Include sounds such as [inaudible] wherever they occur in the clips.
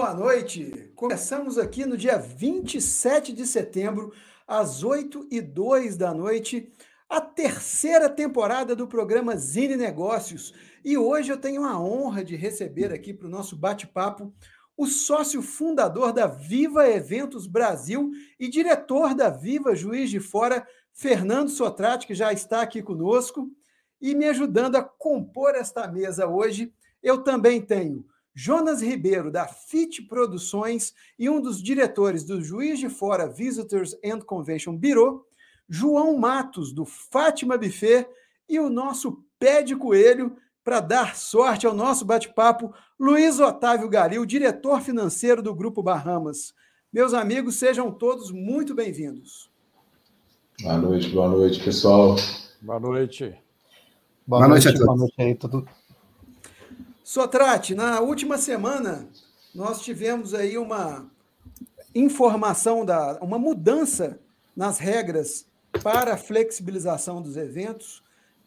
boa noite. Começamos aqui no dia 27 de setembro, às 8 e 2 da noite, a terceira temporada do programa Zine Negócios. E hoje eu tenho a honra de receber aqui para o nosso bate-papo o sócio fundador da Viva Eventos Brasil e diretor da Viva Juiz de Fora, Fernando Sotrate, que já está aqui conosco. E me ajudando a compor esta mesa hoje, eu também tenho Jonas Ribeiro, da FIT Produções e um dos diretores do Juiz de Fora Visitors and Convention Bureau, João Matos, do Fátima Buffet, e o nosso pé de coelho, para dar sorte ao nosso bate-papo, Luiz Otávio Garil, diretor financeiro do Grupo Bahamas. Meus amigos, sejam todos muito bem-vindos. Boa noite, boa noite, pessoal. Boa noite. Boa, boa noite, noite a todos. Boa noite aí, tudo, Sotrate, na última semana nós tivemos aí uma informação da uma mudança nas regras para a flexibilização dos eventos,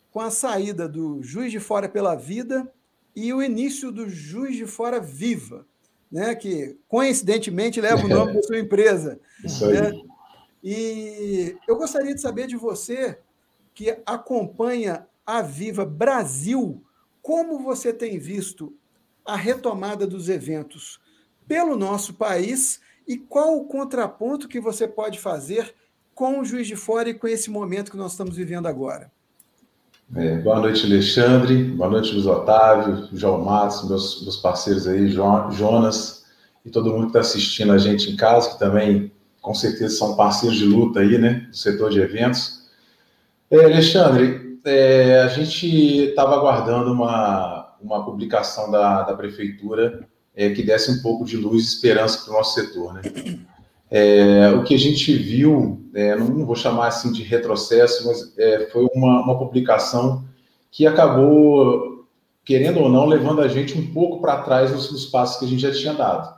com a saída do Juiz de Fora pela Vida e o início do Juiz de Fora Viva, né, que coincidentemente leva o nome da sua empresa. Isso né? aí. E eu gostaria de saber de você que acompanha a Viva Brasil como você tem visto a retomada dos eventos pelo nosso país e qual o contraponto que você pode fazer com o Juiz de Fora e com esse momento que nós estamos vivendo agora? É, boa noite, Alexandre. Boa noite, Luiz Otávio, João Matos, meus, meus parceiros aí, Jonas e todo mundo que está assistindo a gente em casa, que também com certeza são parceiros de luta aí, né, do setor de eventos. É, Alexandre, é, a gente estava aguardando uma, uma publicação da, da prefeitura é, que desse um pouco de luz e esperança para o nosso setor. Né? É, o que a gente viu, é, não vou chamar assim de retrocesso, mas é, foi uma, uma publicação que acabou, querendo ou não, levando a gente um pouco para trás dos, dos, passos que a gente já tinha dado.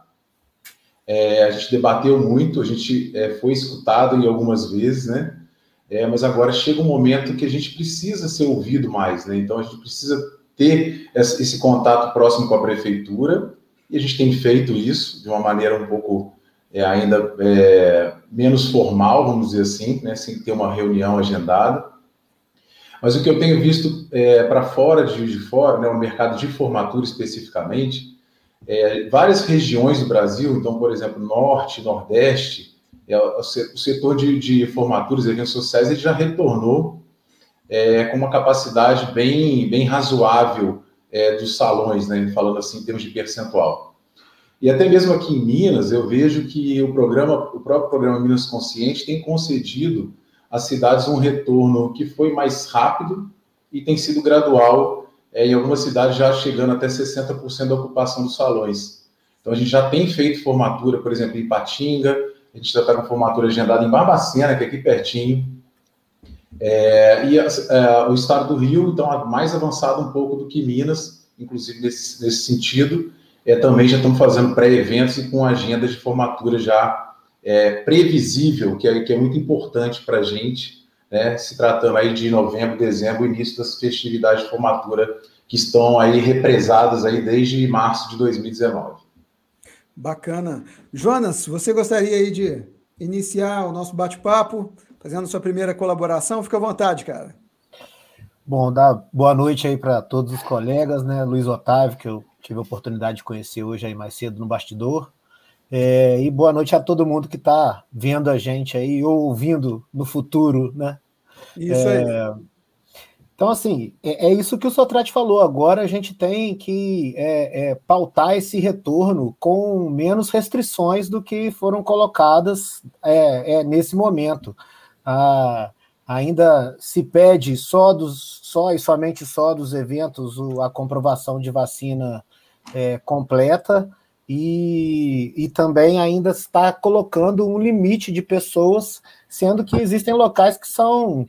É, a gente debateu muito, a gente foi escutado em algumas vezes, né? É, mas agora chega um momento que a gente precisa ser ouvido mais, né? Então a gente precisa ter esse contato próximo com a prefeitura e a gente tem feito isso de uma maneira um pouco é, ainda é, menos formal, vamos dizer assim, né? Sem ter uma reunião agendada. Mas o que eu tenho visto é, para fora de de Fora, né, o mercado de formatura especificamente, é, várias regiões do Brasil, então, por exemplo, Norte, Nordeste, é, o setor de, de formaturas e eventos sociais ele já retornou é, com uma capacidade bem, bem razoável é, dos salões, né, falando assim em termos de percentual. E até mesmo aqui em Minas, eu vejo que o programa, o próprio programa Minas Consciente tem concedido às cidades um retorno que foi mais rápido e tem sido gradual, é, em algumas cidades já chegando até 60% da ocupação dos salões. Então a gente já tem feito formatura, por exemplo, em Patinga, a gente está com formatura agendada em Barbacena, que é aqui pertinho. É, e é, o estado do Rio, então, mais avançado um pouco do que Minas, inclusive nesse, nesse sentido. É, também já estamos fazendo pré-eventos e com agenda de formatura já é, previsível, que é, que é muito importante para a gente, né, se tratando aí de novembro, dezembro, início das festividades de formatura que estão aí represadas aí desde março de 2019. Bacana. Jonas, você gostaria aí de iniciar o nosso bate-papo, fazendo sua primeira colaboração? Fica à vontade, cara. Bom, dá boa noite aí para todos os colegas, né? Luiz Otávio, que eu tive a oportunidade de conhecer hoje aí mais cedo no bastidor. É, e boa noite a todo mundo que está vendo a gente aí, ou ouvindo no futuro, né? Isso é, aí. Então, assim, é, é, isso que o Sotrate falou. Agora a gente tem que é, é, pautar esse retorno com menos restrições do que foram colocadas é, é, nesse momento. Ah, ainda se pede só dos só e somente só dos eventos a comprovação de vacina é, completa e, e também ainda está colocando um limite de pessoas, sendo que existem locais que são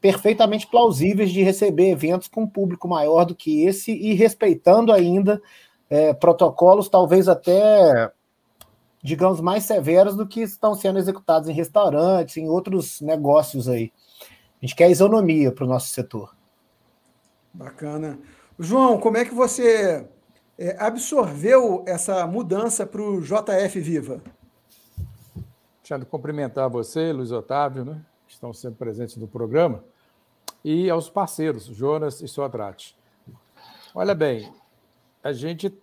perfeitamente plausíveis de receber eventos com um público maior do que esse e respeitando ainda é, protocolos talvez até digamos mais severos do que estão sendo executados em restaurantes, em outros negócios aí. A gente quer isonomia para o nosso setor. Bacana. João, como é que você é, absorveu essa mudança para o JF Viva? Deixando cumprimentar você, Luiz Otávio, né, que estão sempre presentes no programa, e aos parceiros, Jonas e Sotrate. Olha bem, a gente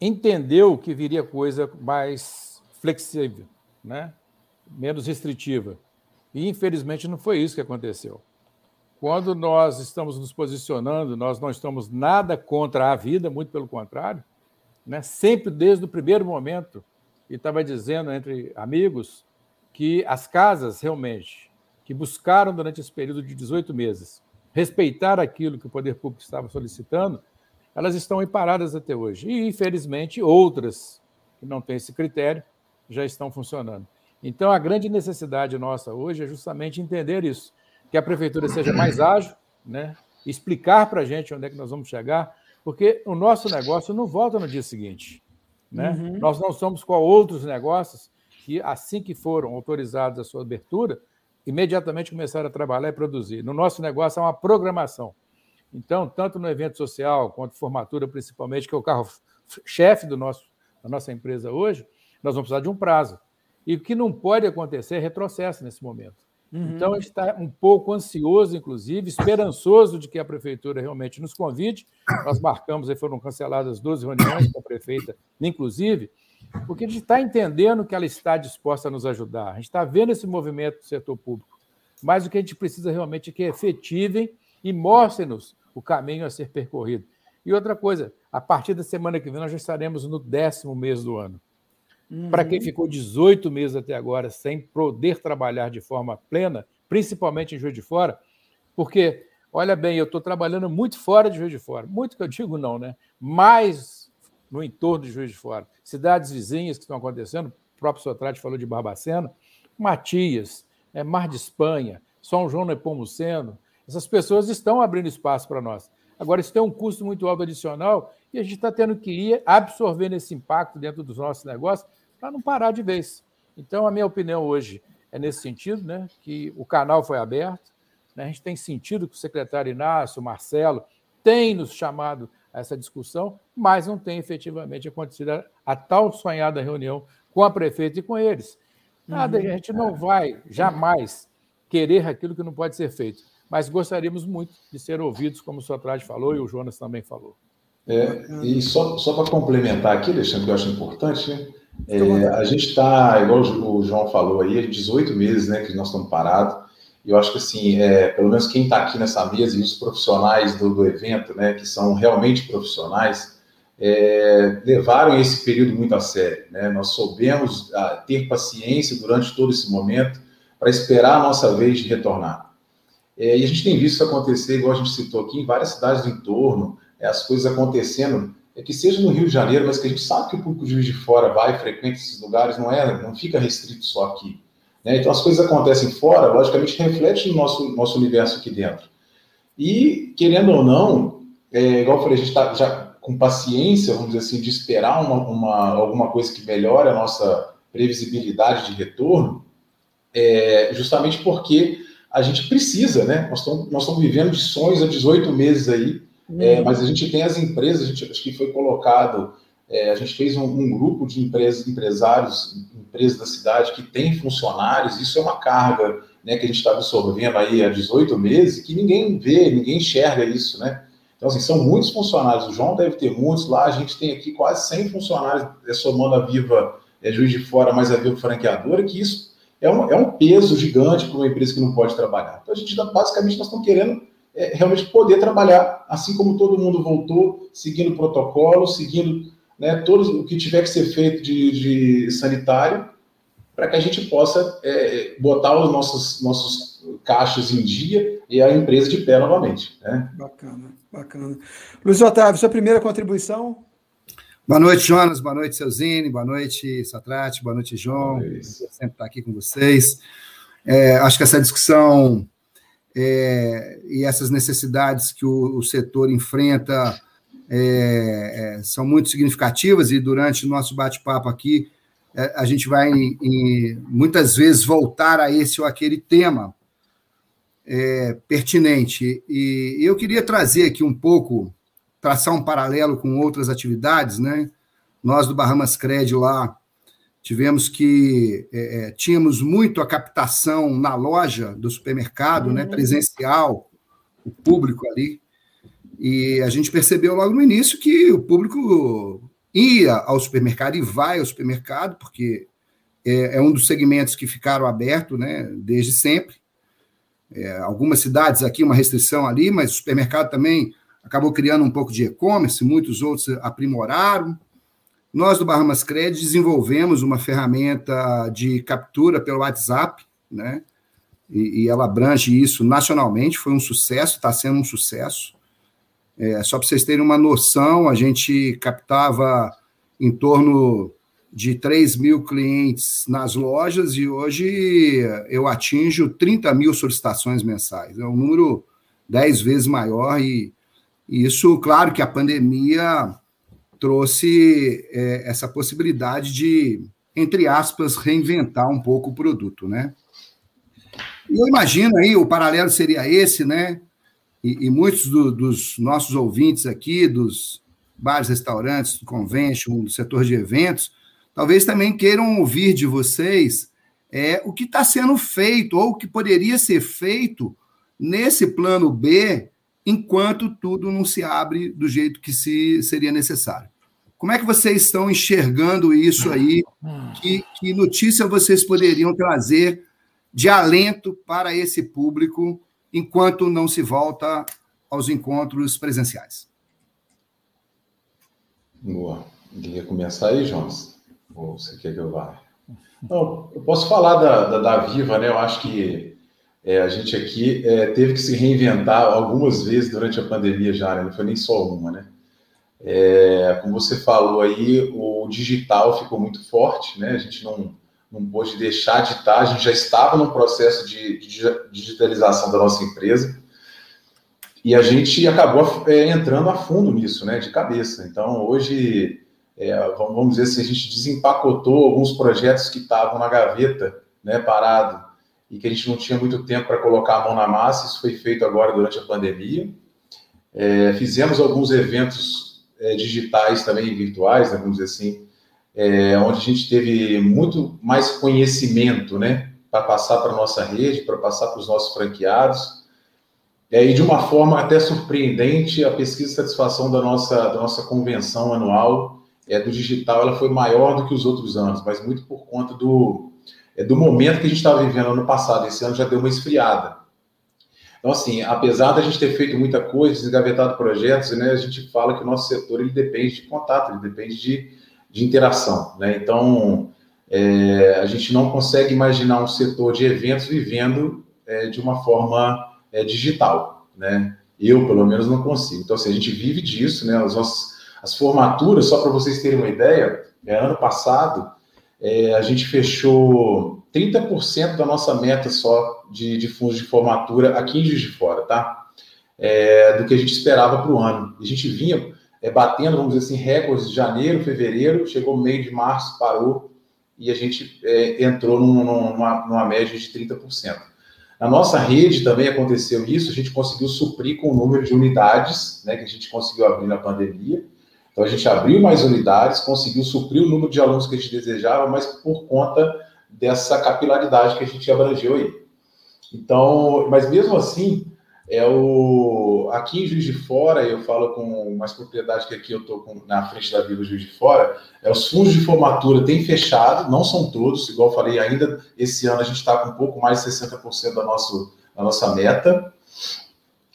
entendeu que viria coisa mais flexível, né? menos restritiva. E, infelizmente, não foi isso que aconteceu. Quando nós estamos nos posicionando, nós não estamos nada contra a vida, muito pelo contrário, né? sempre desde o primeiro momento, e estava dizendo entre amigos que as casas realmente que buscaram durante esse período de 18 meses respeitar aquilo que o poder público estava solicitando, elas estão aí paradas até hoje. E, infelizmente, outras que não têm esse critério já estão funcionando. Então, a grande necessidade nossa hoje é justamente entender isso, que a prefeitura seja mais ágil, né? explicar para a gente onde é que nós vamos chegar, porque o nosso negócio não volta no dia seguinte. Né? Uhum. Nós não somos com outros negócios que, assim que foram autorizados a sua abertura, imediatamente começaram a trabalhar e produzir. No nosso negócio, é uma programação. Então, tanto no evento social quanto formatura, principalmente, que é o carro-chefe do nosso, da nossa empresa hoje, nós vamos precisar de um prazo. E o que não pode acontecer é retrocesso nesse momento. Uhum. Então, a gente está um pouco ansioso, inclusive, esperançoso de que a prefeitura realmente nos convide. Nós marcamos, aí foram canceladas 12 reuniões com a prefeita, inclusive, porque a gente está entendendo que ela está disposta a nos ajudar. A gente está vendo esse movimento do setor público. Mas o que a gente precisa realmente é que efetivem e mostrem-nos o caminho a ser percorrido. E outra coisa, a partir da semana que vem nós já estaremos no décimo mês do ano. Uhum. Para quem ficou 18 meses até agora sem poder trabalhar de forma plena, principalmente em Juiz de Fora, porque, olha bem, eu estou trabalhando muito fora de Juiz de Fora, muito que eu digo não, né? Mais no entorno de Juiz de Fora. Cidades vizinhas que estão acontecendo, o próprio Sotrate falou de Barbacena, Matias, é, Mar de Espanha, São João Nepomuceno, essas pessoas estão abrindo espaço para nós. Agora, isso tem um custo muito alto adicional e a gente está tendo que ir absorvendo esse impacto dentro dos nossos negócios para não parar de vez. Então, a minha opinião hoje é nesse sentido, né, que o canal foi aberto, né, a gente tem sentido que o secretário Inácio, o Marcelo, tem nos chamado essa discussão, mas não tem efetivamente acontecido a, a tal sonhada reunião com a prefeita e com eles. Nada, uhum. a gente não vai jamais querer aquilo que não pode ser feito mas gostaríamos muito de ser ouvidos, como o Sotrade falou e o Jonas também falou. É, e só, só para complementar aqui, Alexandre, que eu acho importante, né? É, a gente está, igual o João falou aí, 18 meses né, que nós estamos parados, e eu acho que, assim, é, pelo menos quem está aqui nessa mesa e os profissionais do, do evento, né, que são realmente profissionais, é, levaram esse período muito a sério. Né? Nós soubemos a, ah, ter paciência durante todo esse momento para esperar a nossa vez de retornar. É, e a gente tem visto isso acontecer, igual a gente citou aqui, em várias cidades do entorno, é, as coisas acontecendo, é que seja no Rio de Janeiro, mas que a gente sabe que o público de Juiz de Fora vai frequenta esses lugares, não é, não fica restrito só aqui. Né? Então as coisas acontecem fora, logicamente reflete no nosso, nosso universo aqui dentro. E, querendo ou não, é, igual eu falei, a gente está já com paciência, vamos dizer assim, de esperar uma, uma, alguma coisa que melhore a nossa previsibilidade de retorno, é, justamente porque a gente precisa, né? Nós estamos, nós estamos vivendo de sonhos há 18 meses aí, uhum. é, mas a gente tem as empresas, a gente acho que foi colocado, é, a gente fez um, um, grupo de empresas, empresários, empresas da cidade que tem funcionários, isso é uma carga né, que a gente está absorvendo aí há 18 meses, que ninguém vê, ninguém enxerga isso, né? Então, assim, são muitos funcionários, o João deve ter muitos, lá a gente tem aqui quase 100 funcionários, é, somando a Viva é, Juiz de Fora, mais a Viva Franqueadora, que isso é um, é um peso gigante para uma empresa que não pode trabalhar. Então, a gente, basicamente, nós estamos querendo é, realmente poder trabalhar, assim como todo mundo voltou, seguindo o protocolo, seguindo né, todo o que tiver que ser feito de, de sanitário, para que a gente possa é, botar os nossos, nossos caixas em dia e a empresa de pé novamente. Né? Bacana, bacana. Luiz Otávio, sua primeira contribuição? Boa noite, Jonas. Boa noite, Selzine. Boa noite, Satrate. Boa noite, João. É sempre estar aqui com vocês. É, acho que essa discussão é, e essas necessidades que o, o setor enfrenta é, é são muito significativas e durante o nosso bate-papo aqui é, a gente vai em, em, muitas vezes voltar a esse ou aquele tema pertinente. E eu queria trazer aqui um pouco traçar um paralelo com outras atividades, né? Nós do Bahamas Cred lá tivemos que é, é, tínhamos muito a captação na loja do supermercado, né, uhum. né, presencial, o público ali, e a gente percebeu logo no início que o público ia ao supermercado e vai ao supermercado, porque é, é um dos segmentos que ficaram abertos, né, desde sempre. É, algumas cidades aqui uma restrição ali, mas o supermercado também acabou criando um pouco de e-commerce, muitos outros aprimoraram. Nós do Bahamas Credit desenvolvemos uma ferramenta de captura pelo WhatsApp, né? E, e ela abrange isso nacionalmente, foi um sucesso, está sendo um sucesso. É, só para vocês terem uma noção, a gente captava em torno de 3 mil clientes nas lojas e hoje eu atinjo 30 mil solicitações mensais. É um número 10 vezes maior e, e isso, claro que a pandemia trouxe é, essa possibilidade de, entre aspas, reinventar um pouco o produto, né? Eu imagino aí, o paralelo seria esse, né? E, e muitos do, dos nossos ouvintes aqui, dos bares, restaurantes, do convention, do setor de eventos, talvez também queiram ouvir de vocês é, o que está sendo feito ou o que poderia ser feito nesse plano B enquanto tudo não se abre do jeito que se seria necessário. Como é que vocês estão enxergando isso aí? Que, que notícia vocês poderiam trazer de alento para esse público enquanto não se volta aos encontros presenciais? Boa. Quer começar aí, Jones? Ou você quer que eu vá? Não, eu posso falar da, da, da Viva, né? Eu acho que é, a gente aqui é, teve que se reinventar algumas vezes durante a pandemia já, né? não foi nem só uma, né? É, como você falou aí, o digital ficou muito forte, né? A gente não, não pôde deixar de estar, a gente já estava no processo de, de digitalização da nossa empresa e a gente acabou é, entrando a fundo nisso, né? De cabeça. Então, hoje, é, vamos dizer assim, a gente desempacotou alguns projetos que estavam na gaveta, né? Parado e que a gente não tinha muito tempo para colocar a mão na massa. Isso foi feito agora durante a pandemia. É, fizemos alguns eventos é, digitais também, virtuais, né, vamos dizer assim, é, onde a gente teve muito mais conhecimento, né, para passar para nossa rede, para passar para os nossos franqueados. É, e de uma forma até surpreendente, a pesquisa de satisfação da nossa, da nossa convenção anual é, do digital ela foi maior do que os outros anos, mas muito por conta do, é, do momento que a gente estava vivendo ano passado. Esse ano já deu uma esfriada. Então, assim, apesar da gente ter feito muita coisa, desgavetado projetos, né, a gente fala que o nosso setor ele depende de contato, ele depende de, de interação. Né? Então, é, a gente não consegue imaginar um setor de eventos vivendo é, de uma forma é, digital. Né? Eu, pelo menos, não consigo. Então, assim, a gente vive disso, né? As, nossas, as formaturas, só para vocês terem uma ideia, é, ano passado, é, a gente fechou 30% da nossa meta só de, de, fundos de formatura aqui em Juiz de Fora, tá? É, do que a gente esperava para o ano. A gente vinha é, batendo, vamos dizer assim, recordes de janeiro, fevereiro, chegou meio de março, parou e a gente é, entrou num, numa, numa média de 30%. Na nossa rede também aconteceu isso, a gente conseguiu suprir com o número de unidades né, que a gente conseguiu abrir na pandemia. Então a gente abriu mais unidades, conseguiu suprir o número de alunos que a gente desejava, mas por conta dessa capilaridade que a gente abrangeu aí. Então, mas mesmo assim, é o aqui em Juiz de Fora, eu falo com mais propriedade que aqui eu estou na frente da Vila Juiz de Fora, é os fundos de formatura têm fechado, não são todos, igual eu falei, ainda esse ano a gente está com um pouco mais de 60% da, nosso, da nossa meta,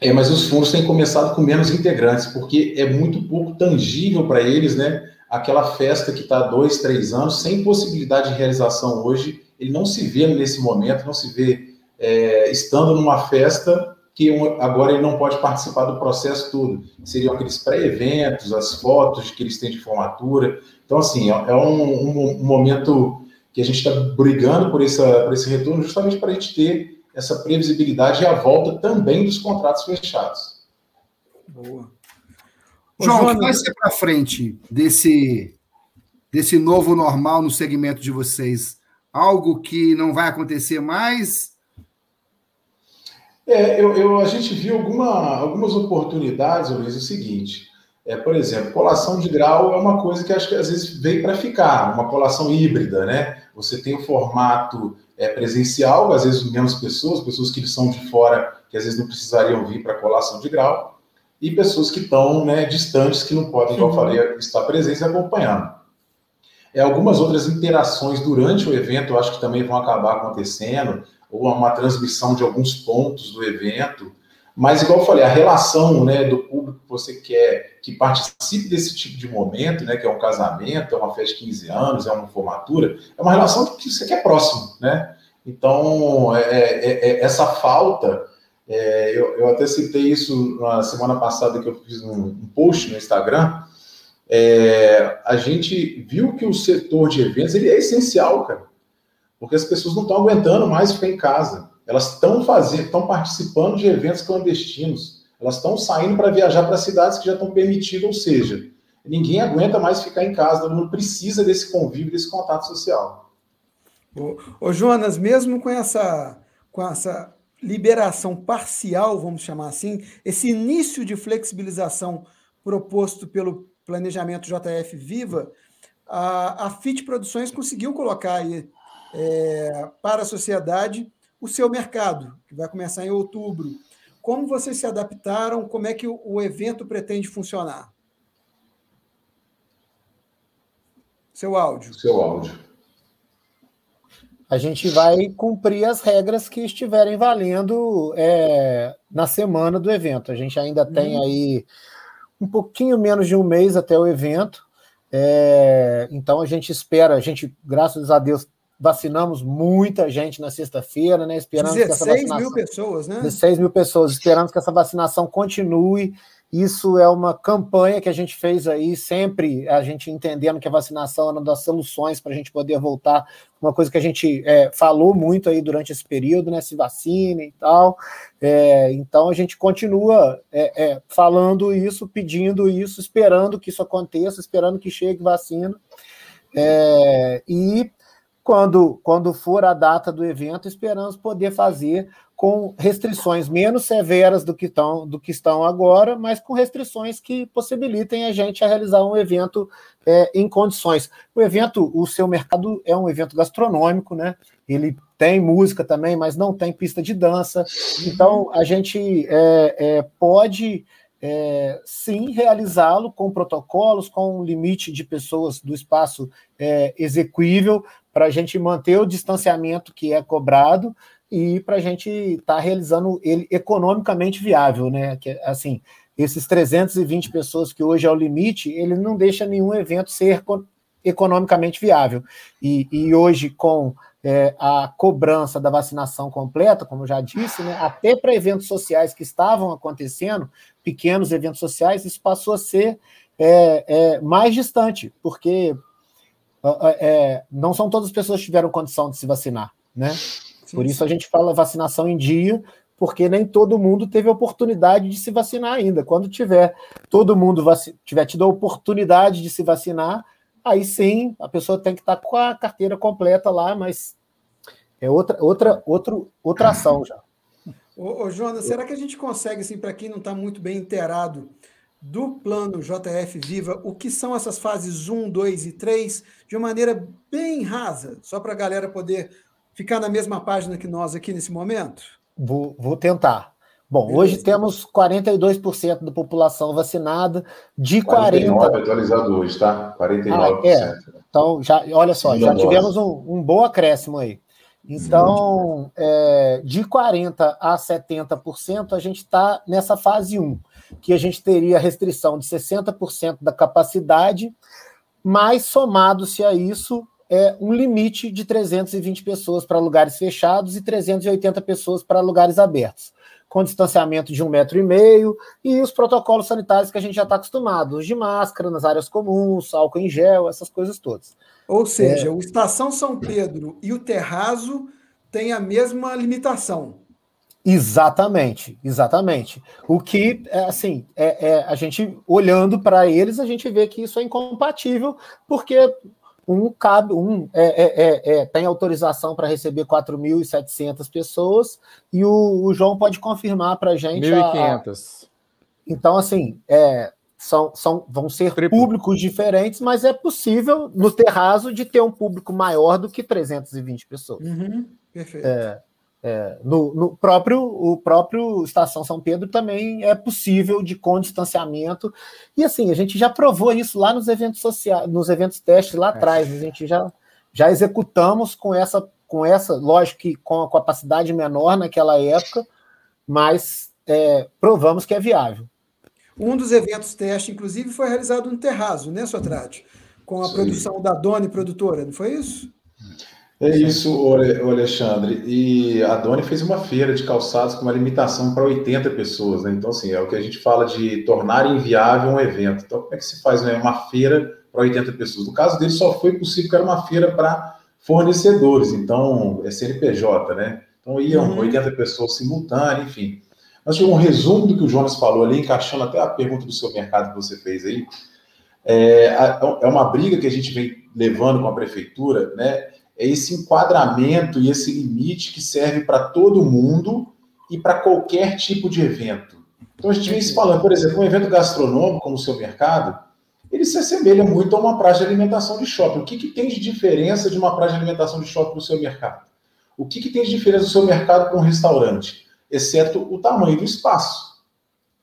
é, mas os fundos têm começado com menos integrantes, porque é muito pouco tangível para eles, né? Aquela festa que está há dois, três anos, sem possibilidade de realização hoje, ele não se vê nesse momento, não se vê é, estando numa festa que agora ele não pode participar do processo todo. Seriam aqueles pré-eventos, as fotos que eles têm de formatura. Então, assim, é, é um, um, um momento que a gente está brigando por, essa, por esse retorno, justamente para a gente ter essa previsibilidade e a volta também dos contratos fechados. Boa. João, o que vai ser para frente desse, desse novo normal no segmento de vocês? Algo que não vai acontecer mais? É, eu, eu a gente viu alguma, algumas oportunidades, Luiz, é o seguinte. É, por exemplo, colação de grau é uma coisa que acho que às vezes veio para ficar, uma colação híbrida, né? Você tem o formato é, presencial, às vezes menos pessoas, pessoas que são de fora, que às vezes não precisariam vir para colação de grau, e pessoas que estão né, distantes, que não podem, como eu falei, estar presentes e acompanhando. É, algumas outras interações durante o evento, eu acho que também vão acabar acontecendo, ou uma transmissão de alguns pontos do evento, mas, igual eu falei, a relação né, do público que você quer que participe desse tipo de momento, né, que é um casamento, é uma festa de 15 anos, é uma formatura, é uma relação que você quer próximo, né? Então, é, é, é, é essa falta, é, eu, eu, até citei isso na semana passada que eu fiz um, um post no Instagram, é, a gente viu que o setor de eventos ele é essencial, cara, porque as pessoas não estão aguentando mais ficar em casa. Elas estão fazendo, estão participando de eventos clandestinos. Elas estão saindo para viajar para cidades que já estão permitidas, ou seja, ninguém aguenta mais ficar em casa, todo mundo precisa desse convívio, desse contato social. Ô, ô Jonas, mesmo com essa, com essa liberação parcial, vamos chamar assim, esse início de flexibilização proposto pelo planejamento JF Viva, a, a FIT Produções conseguiu colocar aí é, para a sociedade o seu mercado, que vai começar em outubro. Como vocês se adaptaram? Como é que o, o evento pretende funcionar? Seu áudio. Seu áudio. A gente vai cumprir as regras que estiverem valendo é, na semana do evento. A gente ainda tem hum. aí um pouquinho menos de um mês até o evento. É, então a gente espera, a gente, graças a Deus, vacinamos muita gente na sexta-feira, né? Esperamos 16 que essa vacinação, mil pessoas, né? 16 mil pessoas. Esperamos que essa vacinação continue. Isso é uma campanha que a gente fez aí, sempre a gente entendendo que a vacinação é uma das soluções para a gente poder voltar. Uma coisa que a gente é, falou muito aí durante esse período, né? Se vacine e tal. É, então a gente continua é, é falando isso, pedindo isso, esperando que isso aconteça, esperando que chegue vacina. É, e quando, quando for a data do evento, esperamos poder fazer com restrições menos severas do que, estão, do que estão agora, mas com restrições que possibilitem a gente a realizar um evento é, em condições. O evento, o seu mercado é um evento gastronômico, né? Ele tem música também, mas não tem pista de dança. Então, a gente é, é, pode é, sim realizá-lo com protocolos, com um limite de pessoas do espaço é, execuível, para a gente manter o distanciamento que é cobrado e para a gente estar tá realizando ele economicamente viável, né? Que, assim, esses 320 pessoas que hoje é o limite, ele não deixa nenhum evento ser economicamente viável. E, e hoje, com é, a cobrança da vacinação completa, como já disse, né, até para eventos sociais que estavam acontecendo, pequenos eventos sociais, isso passou a ser é, é, mais distante, porque é, não são todas as pessoas que tiveram condição de se vacinar, né? Sim, Por isso a gente fala vacinação em dia, porque nem todo mundo teve a oportunidade de se vacinar ainda. Quando tiver todo mundo tiver tido a oportunidade de se vacinar, aí sim a pessoa tem que estar com a carteira completa lá, mas é outra, outra, outro, outra ação já. Ô, ô Jonas, será que a gente consegue, assim, para quem não está muito bem inteirado, do plano JF Viva, o que são essas fases 1, 2 e 3, de uma maneira bem rasa, só para a galera poder ficar na mesma página que nós aqui nesse momento? Vou, vou tentar. Bom, Beleza. hoje temos 42% da população vacinada, de 49, 40... atualizado hoje, tá? 49%. Ah, é. Então, já, olha só, já tivemos um, um bom acréscimo aí. Então, é, de 40% a 70%, a gente está nessa fase 1 que a gente teria restrição de 60% da capacidade, mas somado-se a isso é um limite de 320 pessoas para lugares fechados e 380 pessoas para lugares abertos, com distanciamento de um metro e meio e os protocolos sanitários que a gente já está acostumado, os de máscara nas áreas comuns, álcool em gel, essas coisas todas. Ou seja, é... o Estação São Pedro e o Terrazo têm a mesma limitação. Exatamente, exatamente. O que, é, assim, é, é a gente olhando para eles, a gente vê que isso é incompatível, porque um cabe, um é, é, é, é tem autorização para receber 4.700 pessoas e o, o, João pode confirmar para a gente. 1.500. Então, assim, é, são, são, vão ser Triplo. públicos diferentes, mas é possível, no terraço, de ter um público maior do que 320 pessoas. Uhum, perfeito. É, é, no, no, próprio o próprio Estação São Pedro também é possível de com distanciamento. E assim, a gente já provou isso lá nos eventos sociais, nos eventos testes lá é. atrás. A gente já, já executamos com essa, com essa, lógico que com a capacidade menor naquela época, mas é, provamos que é viável. Um dos eventos teste, inclusive, foi realizado no Terrazo, né, Sotrate? Com a Sim. produção da Doni Produtora, não foi isso? É isso, Alexandre. E a Doni fez uma feira de calçados com uma limitação para 80 pessoas, né? Então, assim, é o que a gente fala de tornar inviável um evento. Então, como é que se faz né? uma feira para 80 pessoas? No caso dele, só foi possível que era uma feira para fornecedores, então é CNPJ, né? Então iam uhum. 80 pessoas simultâneas, enfim. Mas um resumo do que o Jonas falou ali, encaixando até a pergunta do seu mercado que você fez aí. É, é uma briga que a gente vem levando com a prefeitura, né? É esse enquadramento e esse limite que serve para todo mundo e para qualquer tipo de evento. Então a gente vem se falando, por exemplo, um evento gastronômico como o seu mercado, ele se assemelha muito a uma praça de alimentação de shopping. O que, que tem de diferença de uma praça de alimentação de shopping no seu mercado? O que, que tem de diferença do seu mercado com um restaurante? exceto o tamanho do espaço,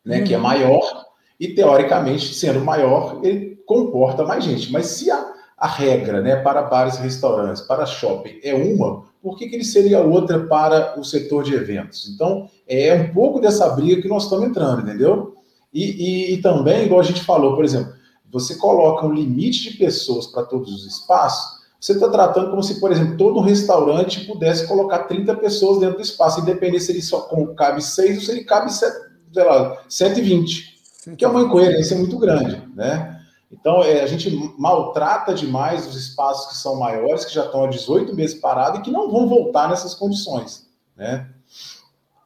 né, uhum. que é maior, e teoricamente, sendo maior, ele comporta mais gente. Mas se a, a regra né, para bares e restaurantes, para shopping, é uma, por que, que ele seria outra para o setor de eventos? Então, é um pouco dessa briga que nós estamos entrando, entendeu? E, e, e também, igual a gente falou, por exemplo, você coloca um limite de pessoas para todos os espaços, você está tratando como se, por exemplo, todo restaurante pudesse colocar 30 pessoas dentro do espaço, independente se ele só cabe 6 ou se ele cabe, sei lá, 120, que é uma incoerência muito grande, né? Então, é, a gente maltrata demais os espaços que são maiores, que já estão há 18 meses parados e que não vão voltar nessas condições, né?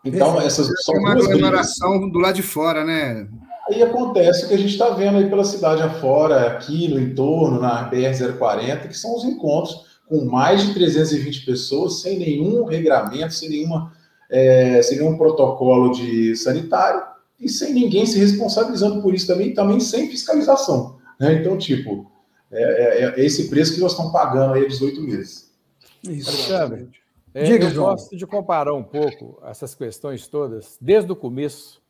Então, essas são uma aglomeração do lado de fora, né? Aí acontece o que a gente está vendo aí pela cidade afora, aqui no entorno, na BR-040, que são os encontros com mais de 320 pessoas, sem nenhum regramento, sem, nenhuma, é, sem nenhum protocolo de sanitário e sem ninguém se responsabilizando por isso também, também sem fiscalização. Né? Então, tipo, é, é, é, esse preço que nós estamos pagando aí há 18 meses. Isso, Alexandre, é, Diga, eu João. gosto de comparar um pouco essas questões todas, desde o começo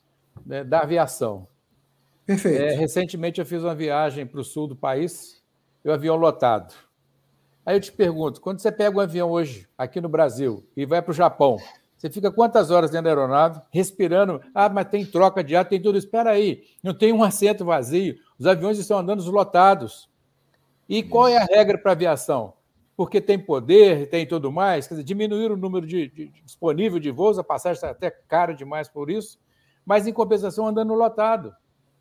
né, da aviação. Perfeito. É, recentemente eu fiz uma viagem para o sul do país e o avião lotado. Aí eu te pergunto, quando você pega um avião hoje, aqui no Brasil, e vai para o Japão, você fica quantas horas dentro da aeronave, respirando? Ah, mas tem troca de ar, tem tudo. Espera aí, não tem um assento vazio, os aviões estão andando lotados. E qual é a regra para a aviação? Porque tem poder, tem tudo mais, quer dizer, diminuir o número de, de, de disponível de voos, a passagem está até cara demais por isso, mas em compensação andando lotado.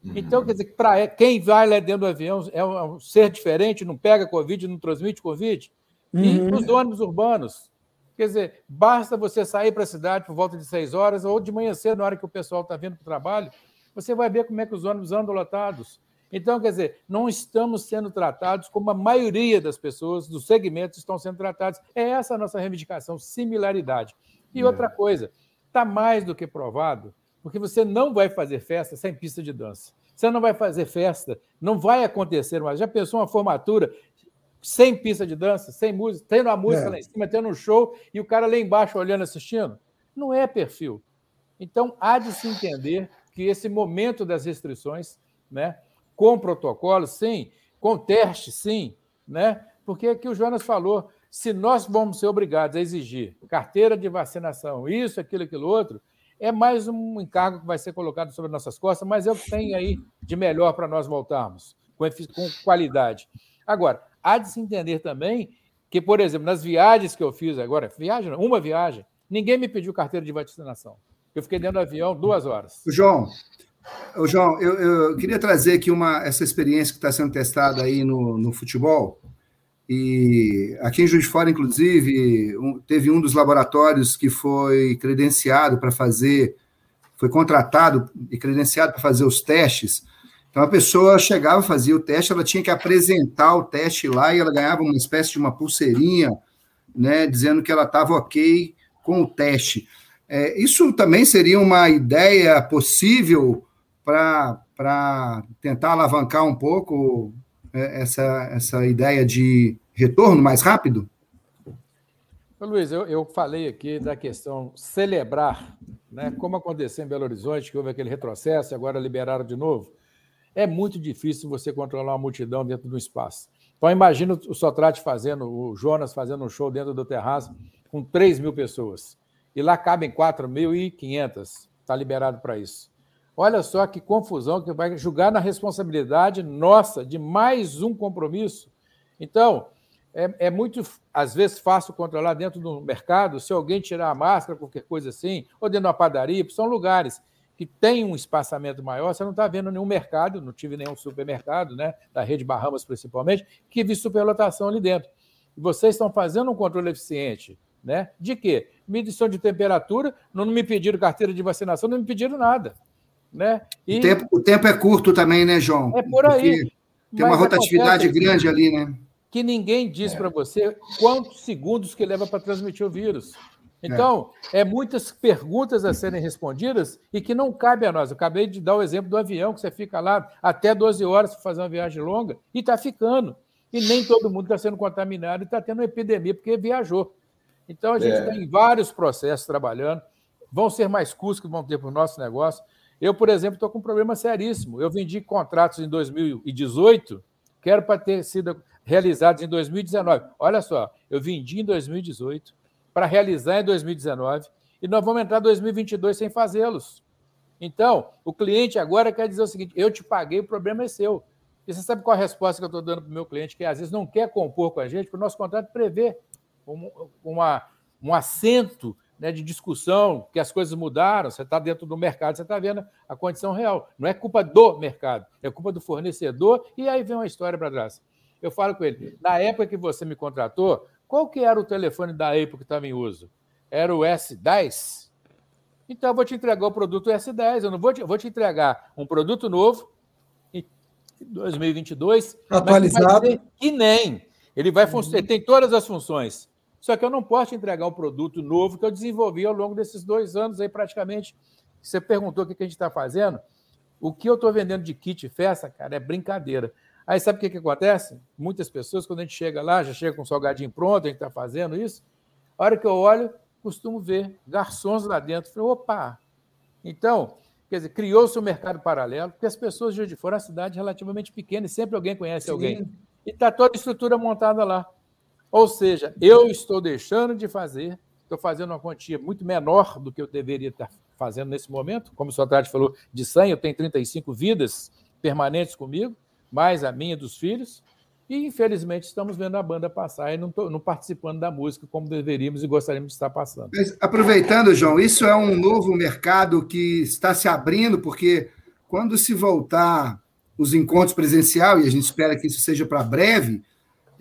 Então, quer dizer, para quem vai lá dentro do avião é um ser diferente, não pega Covid, não transmite Covid. Uhum. E os ônibus urbanos. Quer dizer, basta você sair para a cidade por volta de seis horas, ou de manhã cedo, na hora que o pessoal está vindo para o trabalho, você vai ver como é que os ônibus andam lotados. Então, quer dizer, não estamos sendo tratados como a maioria das pessoas dos segmentos estão sendo tratados. É essa a nossa reivindicação, similaridade. E é. outra coisa, está mais do que provado porque você não vai fazer festa sem pista de dança. Você não vai fazer festa, não vai acontecer mais. Já pensou uma formatura sem pista de dança, sem música, tendo a música é. lá em cima, tendo um show e o cara lá embaixo olhando, assistindo? Não é perfil. Então, há de se entender que esse momento das restrições, né, com protocolo, sim, com teste, sim, né? Porque é que o Jonas falou, se nós vamos ser obrigados a exigir carteira de vacinação, isso, aquilo, aquilo outro, é mais um encargo que vai ser colocado sobre nossas costas, mas é o que tem aí de melhor para nós voltarmos, com, com qualidade. Agora, há de se entender também que, por exemplo, nas viagens que eu fiz agora, viagem, uma viagem, ninguém me pediu carteira de vacinação. Eu fiquei dentro do avião duas horas. João, o João, eu, eu, queria trazer aqui uma, essa experiência que está sendo testada aí no, no futebol. E aqui em Juiz de Fora, inclusive, um, teve um dos laboratórios que foi credenciado para fazer, foi contratado e credenciado para fazer os testes. Então a pessoa chegava, fazia o teste, ela tinha que apresentar o teste lá e ela ganhava uma espécie de uma pulseirinha, né, dizendo que ela estava ok com o teste. É, isso também seria uma ideia possível para tentar alavancar um pouco é, essa, essa ideia de retorno mais rápido? Luiz, eu, eu falei aqui da questão celebrar, né, como aconteceu em Belo Horizonte, que houve aquele retrocesso e agora liberaram de novo. É muito difícil você controlar uma multidão dentro do espaço. Então, imagina o Sotrate fazendo, o Jonas fazendo um show dentro do terraço com 3 mil pessoas. E lá cabem 4.500. Está liberado para isso. Olha só que confusão que vai julgar na responsabilidade nossa de mais um compromisso. Então, é, é, muito, às vezes, fácil controlar dentro do mercado, se alguém tirar a máscara, qualquer coisa assim, ou dentro de uma padaria, são lugares que têm um espaçamento maior, você não está vendo nenhum mercado, não tive nenhum supermercado, né, da rede Bahamas principalmente, que vi superlotação ali dentro. E vocês estão fazendo um controle eficiente, né? De quê? Medição de temperatura, não me pediram carteira de vacinação, não me pediram nada. Né? E... O, tempo, o tempo é curto também, né, João? É por aí. Porque tem uma rotatividade grande ali, né? que ninguém diz é. para você quantos segundos que leva para transmitir o vírus. Então, é. é. muitas perguntas a serem respondidas e que não cabe a nós. Eu acabei de dar o exemplo do avião, que você fica lá até 12 horas para fazer uma viagem longa e está ficando. E nem todo mundo está sendo contaminado e está tendo uma epidemia porque viajou. Então, a gente é. tem vários processos trabalhando, vão ser mais custos que vão ter para o nosso negócio. Eu, por exemplo, estou com um problema seríssimo. Eu vendi contratos em 2018, quero para ter sido realizados em 2019. Olha só, eu vendi em 2018 para realizar em 2019 e nós vamos entrar em 2022 sem fazê-los. Então, o cliente agora quer dizer o seguinte: eu te paguei, o problema é seu. E você sabe qual a resposta que eu estou dando para o meu cliente, que às vezes não quer compor com a gente, porque o nosso contrato prevê um, uma, um assento né, de discussão, que as coisas mudaram, você está dentro do mercado, você está vendo a condição real. Não é culpa do mercado, é culpa do fornecedor, e aí vem uma história para trás. Eu falo com ele, na época que você me contratou, qual que era o telefone da Apple que estava em uso? Era o S10? Então, eu vou te entregar o produto S10. Eu não vou te, vou te entregar um produto novo em 2022. Atualizado. Que nem. Ele vai uhum. ele tem todas as funções. Só que eu não posso te entregar um produto novo que eu desenvolvi ao longo desses dois anos aí, praticamente. Você perguntou o que a gente está fazendo. O que eu estou vendendo de kit festa, cara, é brincadeira. Aí sabe o que, que acontece? Muitas pessoas, quando a gente chega lá, já chega com o salgadinho pronto, a gente está fazendo isso. A hora que eu olho, costumo ver garçons lá dentro. Falei, opa! Então, quer dizer, criou-se um mercado paralelo, porque as pessoas de onde foram, a cidade relativamente pequena, e sempre alguém conhece Sim. alguém. E está toda a estrutura montada lá. Ou seja, eu estou deixando de fazer, estou fazendo uma quantia muito menor do que eu deveria estar fazendo nesse momento. Como o Sotrate falou, de 100, eu tenho 35 vidas permanentes comigo mais a minha dos filhos. E, infelizmente, estamos vendo a banda passar e não, tô, não participando da música como deveríamos e gostaríamos de estar passando. Mas, aproveitando, João, isso é um novo mercado que está se abrindo, porque quando se voltar os encontros presencial, e a gente espera que isso seja para breve,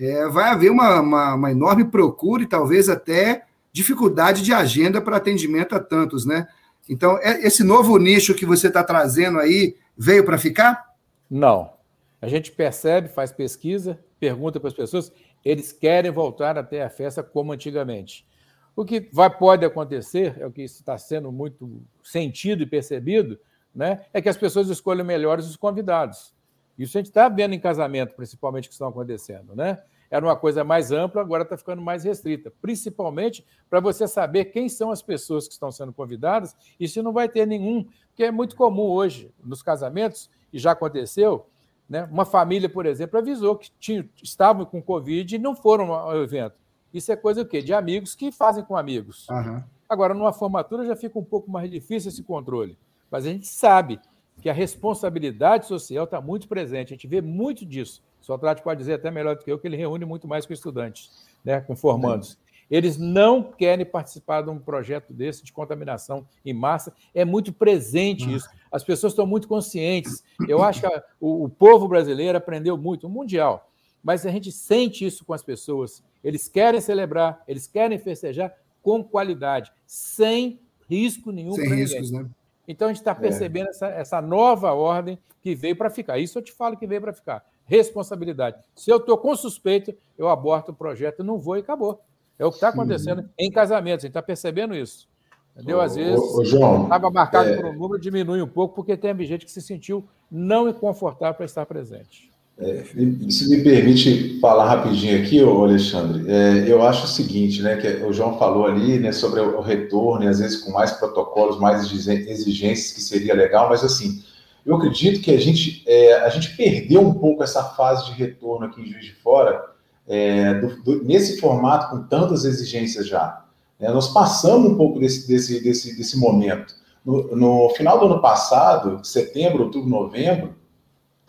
é, vai haver uma, uma, uma, enorme procura e talvez até dificuldade de agenda para atendimento a tantos, né? Então, é, esse novo nicho que você está trazendo aí veio para ficar? Não, a gente percebe, faz pesquisa, pergunta para as pessoas, eles querem voltar até a festa como antigamente. O que vai, pode acontecer, é o que está sendo muito sentido e percebido, né, é que as pessoas escolham melhores os convidados. Isso a gente está vendo em casamento, principalmente, que estão acontecendo. Né? Era uma coisa mais ampla, agora está ficando mais restrita, principalmente para você saber quem são as pessoas que estão sendo convidadas e se não vai ter nenhum, porque é muito comum hoje nos casamentos, e já aconteceu, né? Uma família, por exemplo, avisou que tinha, estavam com Covid e não foram ao evento. Isso é coisa o quê? De amigos que fazem com amigos. Uhum. Agora, numa formatura já fica um pouco mais difícil esse controle. Mas a gente sabe que a responsabilidade social está muito presente. A gente vê muito disso. O Sotrate pode dizer até melhor do que eu, que ele reúne muito mais com estudantes, né, com formandos. Eles não querem participar de um projeto desse de contaminação em massa. É muito presente hum. isso. As pessoas estão muito conscientes. Eu acho que a, o, o povo brasileiro aprendeu muito, o mundial. Mas a gente sente isso com as pessoas. Eles querem celebrar, eles querem festejar com qualidade, sem risco nenhum. Sem riscos, né? Então a gente está é. percebendo é. essa, essa nova ordem que veio para ficar. Isso eu te falo que veio para ficar. Responsabilidade. Se eu estou com suspeito, eu aborto o projeto, não vou e acabou. É o que está acontecendo em casamentos, a gente está percebendo isso. Entendeu? Às vezes, estava marcado é... por um número, diminui um pouco, porque tem gente que se sentiu não confortável para estar presente. É, se me permite falar rapidinho aqui, Alexandre, é, eu acho o seguinte, né, que o João falou ali, né, sobre o retorno, e às vezes com mais protocolos, mais exigências, que seria legal, mas assim, eu acredito que a gente, é, a gente perdeu um pouco essa fase de retorno aqui em Juiz de Fora, é, do, do, nesse formato com tantas exigências já. É, nós passamos um pouco desse, desse, desse, desse momento. No, no, final do ano passado, setembro, outubro, novembro,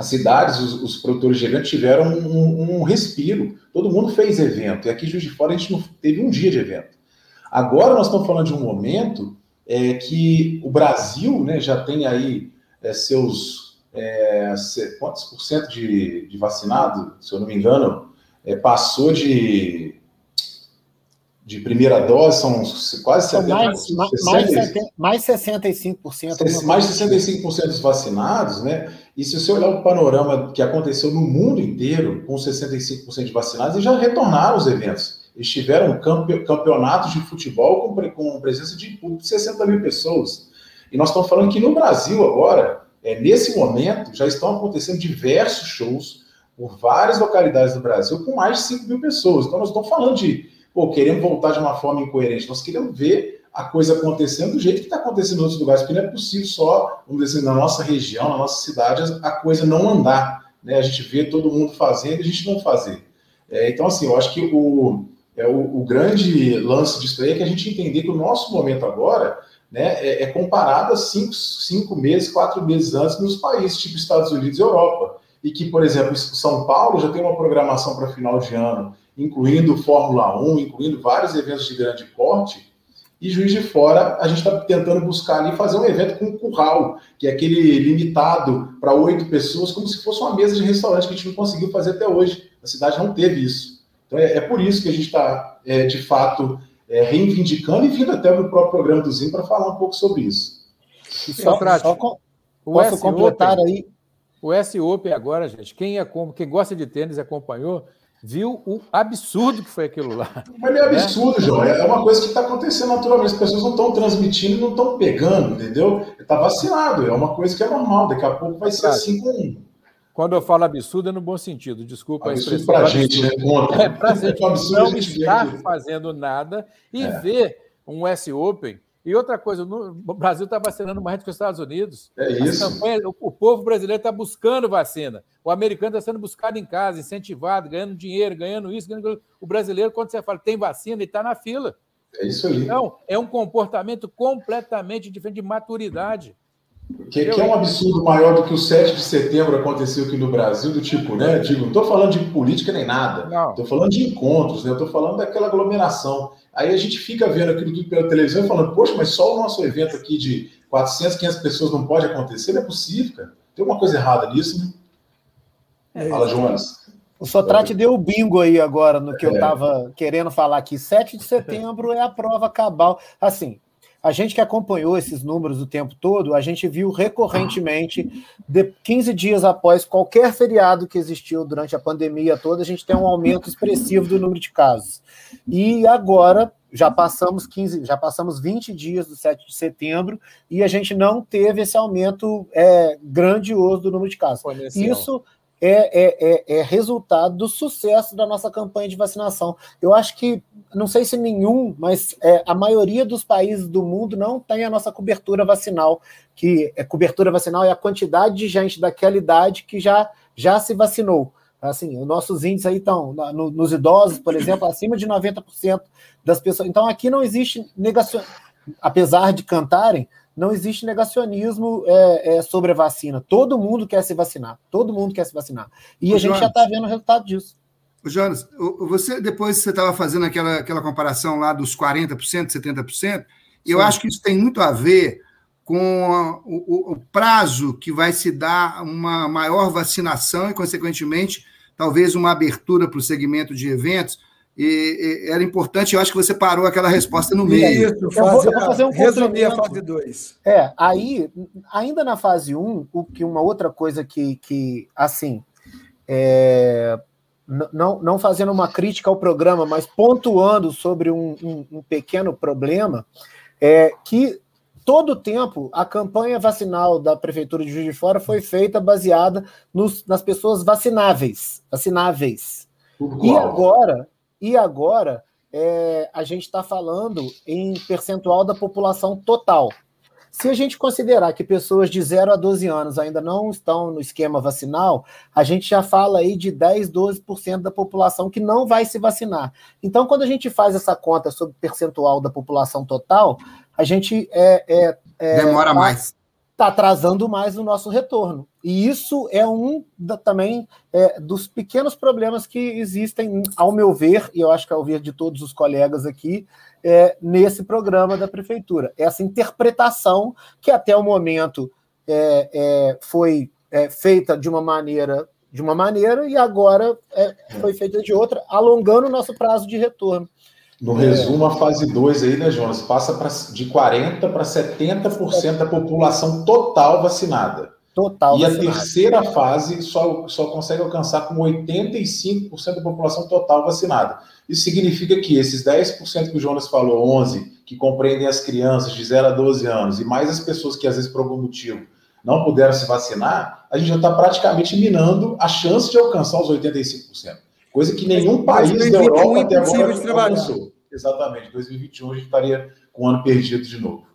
as cidades, os, os produtores de evento tiveram um, um, respiro. Todo mundo fez evento. E aqui Juiz de Fora a gente não teve um dia de evento. Agora nós estamos falando de um momento é, que o Brasil né, já tem aí é, seus é, quantos por cento de, de vacinado, se eu não me engano, é, passou de de primeira dose são quase 70%. Mais, 60, mais, mais 65%. Mais de 65% dos vacinados, né? E se você olhar o panorama que aconteceu no mundo inteiro, com 65% de vacinados, eles já retornaram os eventos. Eles tiveram campeonatos de futebol com, com presença de 60 mil pessoas. E nós estamos falando que no Brasil agora, é, nesse momento, já estão acontecendo diversos shows por várias localidades do Brasil com mais de 5 mil pessoas. Então nós estamos falando de pô, queremos voltar de uma forma incoerente. Nós queremos ver a coisa acontecendo do jeito que está acontecendo em outros lugares, porque não é possível só, vamos dizer assim, na nossa região, na nossa cidade, a coisa não andar. Né? A gente vê todo mundo fazendo e a gente não fazer. É, então, assim, eu acho que o, é, o, o, grande lance disso aí é que a gente entender que o nosso momento agora né, é, é comparado a cinco, cinco meses, quatro meses antes nos países tipo Estados Unidos e Europa. E que, por exemplo, São Paulo já tem uma programação para final de ano incluindo Fórmula 1, incluindo vários eventos de grande porte, e Juiz de Fora, a gente está tentando buscar ali fazer um evento com um curral, que é aquele limitado para oito pessoas, como se fosse uma mesa de restaurante que a gente não conseguiu fazer até hoje. A cidade não teve isso. Então é, é por isso que a gente está, é, de fato, é, reivindicando e vindo até no próprio programa do Zinho para falar um pouco sobre isso. só, só com, posso completar Open, aí? O S Open agora, gente, quem, é, quem gosta de tênis acompanhou, viu o absurdo que foi aquilo lá. Mas é absurdo, né? João. É uma coisa que está acontecendo naturalmente. As pessoas não estão transmitindo, não estão pegando, entendeu? Está vacinado. É uma coisa que é normal. Daqui a pouco vai ser assim com. Quando eu falo absurdo, é no bom sentido. Desculpa absurdo a expressão. Para a gente, né? Conta. É para a gente [laughs] não estar fazendo nada e é. ver um S Open e outra coisa, o Brasil está vacinando mais do que os Estados Unidos. É isso. o, o, povo brasileiro está buscando vacina. O americano está sendo buscado em casa, incentivado, ganhando dinheiro, ganhando isso. Ganhando... O brasileiro, quando você fala tem vacina, ele está na fila. É isso aí. Então, é um comportamento completamente diferente de maturidade. Que, que, é um absurdo maior do que o 7 de setembro aconteceu aqui no Brasil, do tipo, né? Digo, não estou falando de política nem nada. Estou falando de encontros, né? Estou falando daquela aglomeração. Aí a gente fica vendo aquilo tudo pela televisão e falando, poxa, mas só o nosso evento aqui de 400, 500 pessoas não pode acontecer? Não é possível, cara. Tem uma coisa errada nisso, né? É, Fala, Jonas. O Sotrate deu o bingo aí agora no que é. eu estava querendo falar aqui. 7 de setembro é a prova cabal. Assim, a gente que acompanhou esses números o tempo todo, a gente viu recorrentemente, de 15 dias após qualquer feriado que existiu durante a pandemia toda, a gente tem um aumento expressivo do número de casos. E agora já passamos 15, já passamos 20 dias do 7 de setembro e a gente não teve esse aumento é, grandioso do número de casos. Isso é, é, é, é, resultado do sucesso da nossa campanha de vacinação. Eu acho que, não sei se nenhum, mas é, a maioria dos países do mundo não tem a nossa cobertura vacinal, que é cobertura vacinal é a quantidade de gente daquela idade que já, já se vacinou. Assim, os nossos índices aí estão, no, nos idosos, por exemplo, acima de 90% das pessoas. Então, aqui não existe negação, apesar de cantarem, não existe negacionismo é, é, sobre a vacina. Todo mundo quer se vacinar. Todo mundo quer se vacinar. E a gente já está vendo o resultado disso. Jonas, você depois você estava fazendo aquela, aquela comparação lá dos 40%, 70%, eu Sim. acho que isso tem muito a ver com a, o, o, prazo que vai se dar uma maior vacinação e, consequentemente, talvez uma abertura para o segmento de eventos e, e, era importante, eu acho que você parou aquela resposta no meio. Isso, fase, eu, vou, eu vou fazer um resumir a fase 2. É, aí, ainda na fase 1, um, o que uma outra coisa que, que assim, é, não, não fazendo uma crítica ao programa, mas pontuando sobre um, um, um pequeno problema, é que todo o tempo, a campanha vacinal da Prefeitura de Juiz de Fora foi feita baseada nos, nas pessoas vacináveis. vacináveis. E agora, e agora é, a gente está falando em percentual da população total. Se a gente considerar que pessoas de 0 a 12 anos ainda não estão no esquema vacinal, a gente já fala aí de 10, 12% da população que não vai se vacinar. Então, quando a gente faz essa conta sobre percentual da população total, a gente é, é, é demora mais está atrasando mais o nosso retorno. E isso é um da, também é, dos pequenos problemas que existem, ao meu ver, e eu acho que ao ver de todos os colegas aqui, é, nesse programa da prefeitura. Essa interpretação que até o momento é, é foi é, feita de uma maneira de uma maneira e agora é, foi feita de outra, alongando o nosso prazo de retorno. No resumo, a fase 2 aí, né, Jonas? Passa pra, de 40% para 70% da população total vacinada. Total. E vacinada. a terceira fase só, só consegue alcançar com 85% da população total vacinada. Isso significa que esses 10% que o Jonas falou, 11%, que compreendem as crianças de 0 a 12 anos, e mais as pessoas que às vezes por algum motivo não puderam se vacinar, a gente já está praticamente minando a chance de alcançar os 85%. Coisa que nenhum país da Europa até agora alcançou. Exatamente. 2021 a gente estaria com um ano perdido de novo.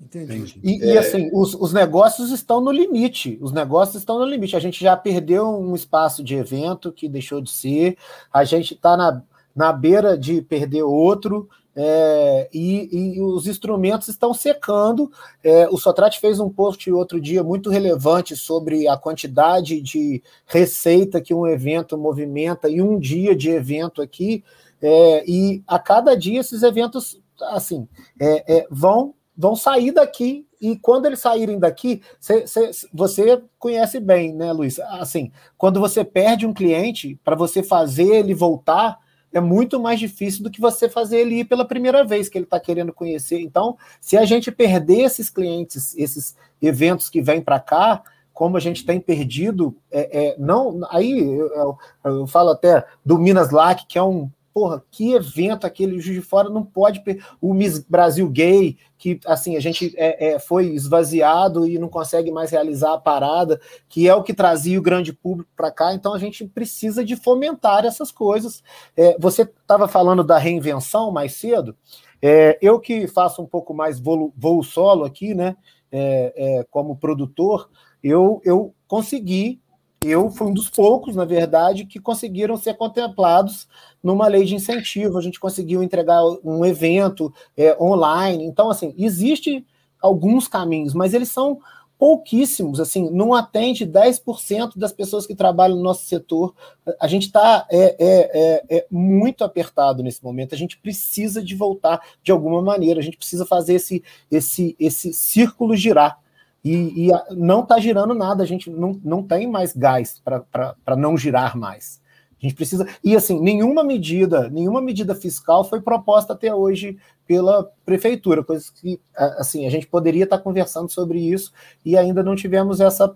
Entendi. E, é... e assim, os, os, negócios estão no limite. Os negócios estão no limite. A gente já perdeu um espaço de evento que deixou de ser, a gente está na, na beira de perder outro. É, e, e, os instrumentos estão secando. É, o Sotrate fez um post outro dia muito relevante sobre a quantidade de receita que um evento movimenta e um dia de evento aqui. É, e a cada dia esses eventos assim é, é, vão vão sair daqui e quando eles saírem daqui, cê, cê, você conhece bem, né, Luiz? Assim, quando você perde um cliente, para você fazer ele voltar, é muito mais difícil do que você fazer ele ir pela primeira vez que ele está querendo conhecer. Então, se a gente perder esses clientes, esses eventos que vêm para cá, como a gente tem perdido, é, é, não, aí eu, eu, eu, falo até do Minas LAC, que é um porra, que evento aquele Juiz de Fora não pode. O Miss Brasil Gay, que assim, a gente é, é, foi esvaziado e não consegue mais realizar a parada, que é o que trazia o grande público para cá, então a gente precisa de fomentar essas coisas. É, você estava falando da reinvenção mais cedo. É, eu que faço um pouco mais voo, voo solo aqui, né? É, é, como produtor, eu, eu consegui eu fui um dos poucos, na verdade, que conseguiram ser contemplados numa lei de incentivo. A gente conseguiu entregar um evento é, online. Então, assim, existe alguns caminhos, mas eles são pouquíssimos, assim, não atende 10% das pessoas que trabalham no nosso setor. A gente está é, é, é, é, muito apertado nesse momento. A gente precisa de voltar de alguma maneira. A gente precisa fazer esse, esse, esse círculo girar e, e não está girando nada, a gente não, não tem mais gás para não girar mais. A gente precisa. E assim, nenhuma medida, nenhuma medida fiscal foi proposta até hoje pela prefeitura, coisa que assim, a gente poderia estar tá conversando sobre isso e ainda não tivemos essa,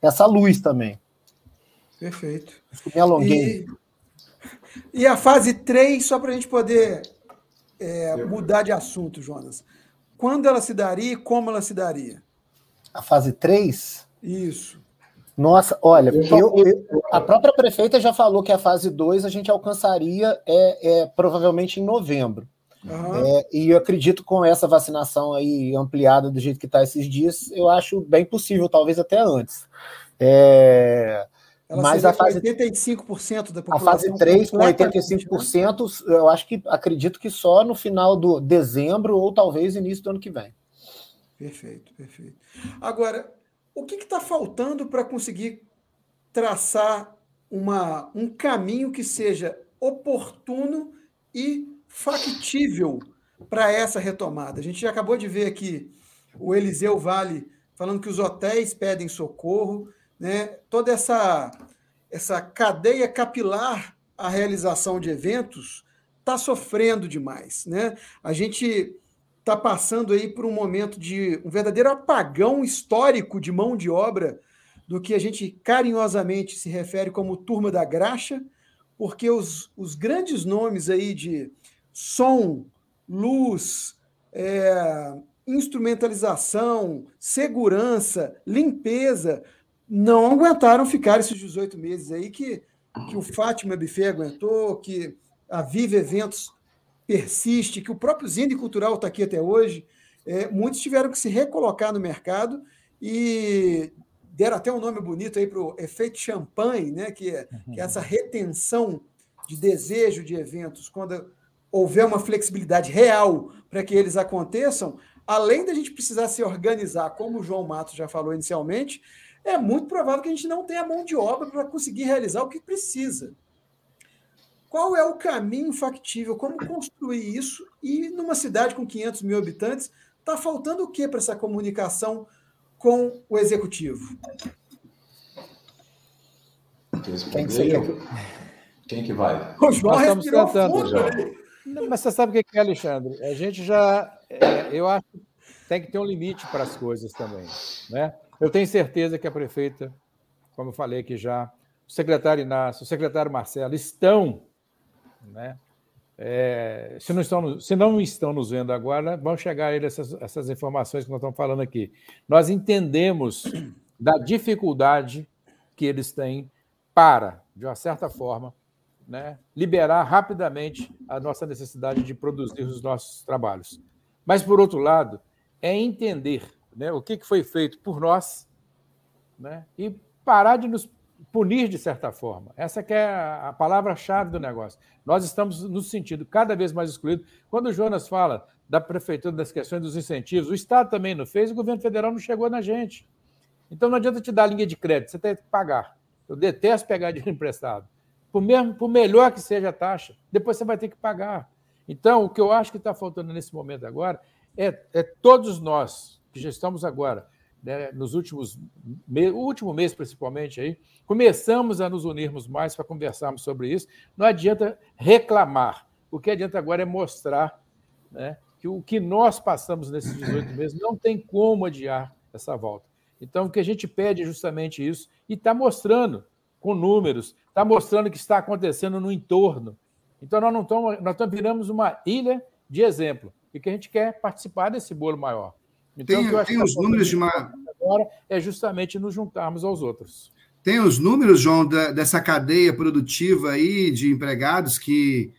essa luz também. Perfeito. Me alonguei. E, e a fase 3, só para a gente poder é, mudar de assunto, Jonas. Quando ela se daria e como ela se daria? A fase 3? Isso. Nossa, olha, eu, eu, a própria prefeita já falou que a fase 2 a gente alcançaria é, é provavelmente em novembro. Uhum. É, e eu acredito com essa vacinação aí ampliada do jeito que está esses dias, eu acho bem possível, talvez até antes. É, Ela mas a fase 85% da população. A fase 3 com 85%, né? eu acho que acredito que só no final do dezembro ou talvez início do ano que vem. Perfeito, perfeito. Agora, o que está faltando para conseguir traçar uma, um caminho que seja oportuno e factível para essa retomada? A gente já acabou de ver aqui o Eliseu Vale falando que os hotéis pedem socorro, né? toda essa, essa cadeia capilar à realização de eventos está sofrendo demais. Né? A gente está passando aí por um momento de um verdadeiro apagão histórico de mão de obra do que a gente carinhosamente se refere como turma da graxa, porque os, os grandes nomes aí de som, luz, é, instrumentalização, segurança, limpeza, não aguentaram ficar esses 18 meses aí que, que o Fátima Buffet aguentou, que a Vive Eventos persiste, que o próprio Zine Cultural está aqui até hoje. É, muitos tiveram que se recolocar no mercado e deram até um nome bonito aí para o efeito champanhe, né? que, é, que é essa retenção de desejo de eventos, quando houver uma flexibilidade real para que eles aconteçam, além da gente precisar se organizar, como o João Matos já falou inicialmente, é muito provável que a gente não tenha mão de obra para conseguir realizar o que precisa. Qual é o caminho factível? Como construir isso? E numa cidade com 500 mil habitantes, está faltando o que para essa comunicação com o executivo? Quem que, Quem que vai? O João Nós respirou fundo, Mas você sabe o que é, Alexandre? A gente já. É, eu acho que tem que ter um limite para as coisas também. Né? Eu tenho certeza que a prefeita, como eu falei aqui já, o secretário Inácio, o secretário Marcelo estão, né? É, se, não estão, se não estão nos vendo agora, vão chegar a essas, essas informações que nós estamos falando aqui. Nós entendemos da dificuldade que eles têm para, de uma certa forma, né, liberar rapidamente a nossa necessidade de produzir os nossos trabalhos. Mas, por outro lado, é entender né, o que foi feito por nós né, e parar de nos punir de certa forma. Essa que é a palavra-chave do negócio. Nós estamos no sentido cada vez mais excluído. Quando o Jonas fala da prefeitura, das questões dos incentivos, o Estado também não fez, o governo federal não chegou na gente. Então não adianta te dar linha de crédito, você tem que pagar. Eu detesto pegar [laughs] dinheiro emprestado. Por, mesmo, por melhor que seja a taxa, depois você vai ter que pagar. Então, o que eu acho que está faltando nesse momento agora é, é todos nós, que já estamos agora, né, nos últimos o último mês principalmente aí, começamos a nos unirmos mais para conversarmos sobre isso. Não adianta reclamar. O que adianta agora é mostrar né, que o que nós passamos nesses 18 [clears throat] meses não tem como adiar essa volta. Então, o que a gente pede é justamente isso, e está mostrando com números, está mostrando o que está acontecendo no entorno. Então, nós não estamos, nós viramos uma ilha de exemplo, e que a gente quer participar desse bolo maior. Então, tem, tem os números de uma. Agora é justamente nos juntarmos aos outros. Tem os números, João, da, dessa cadeia produtiva aí de empregados que,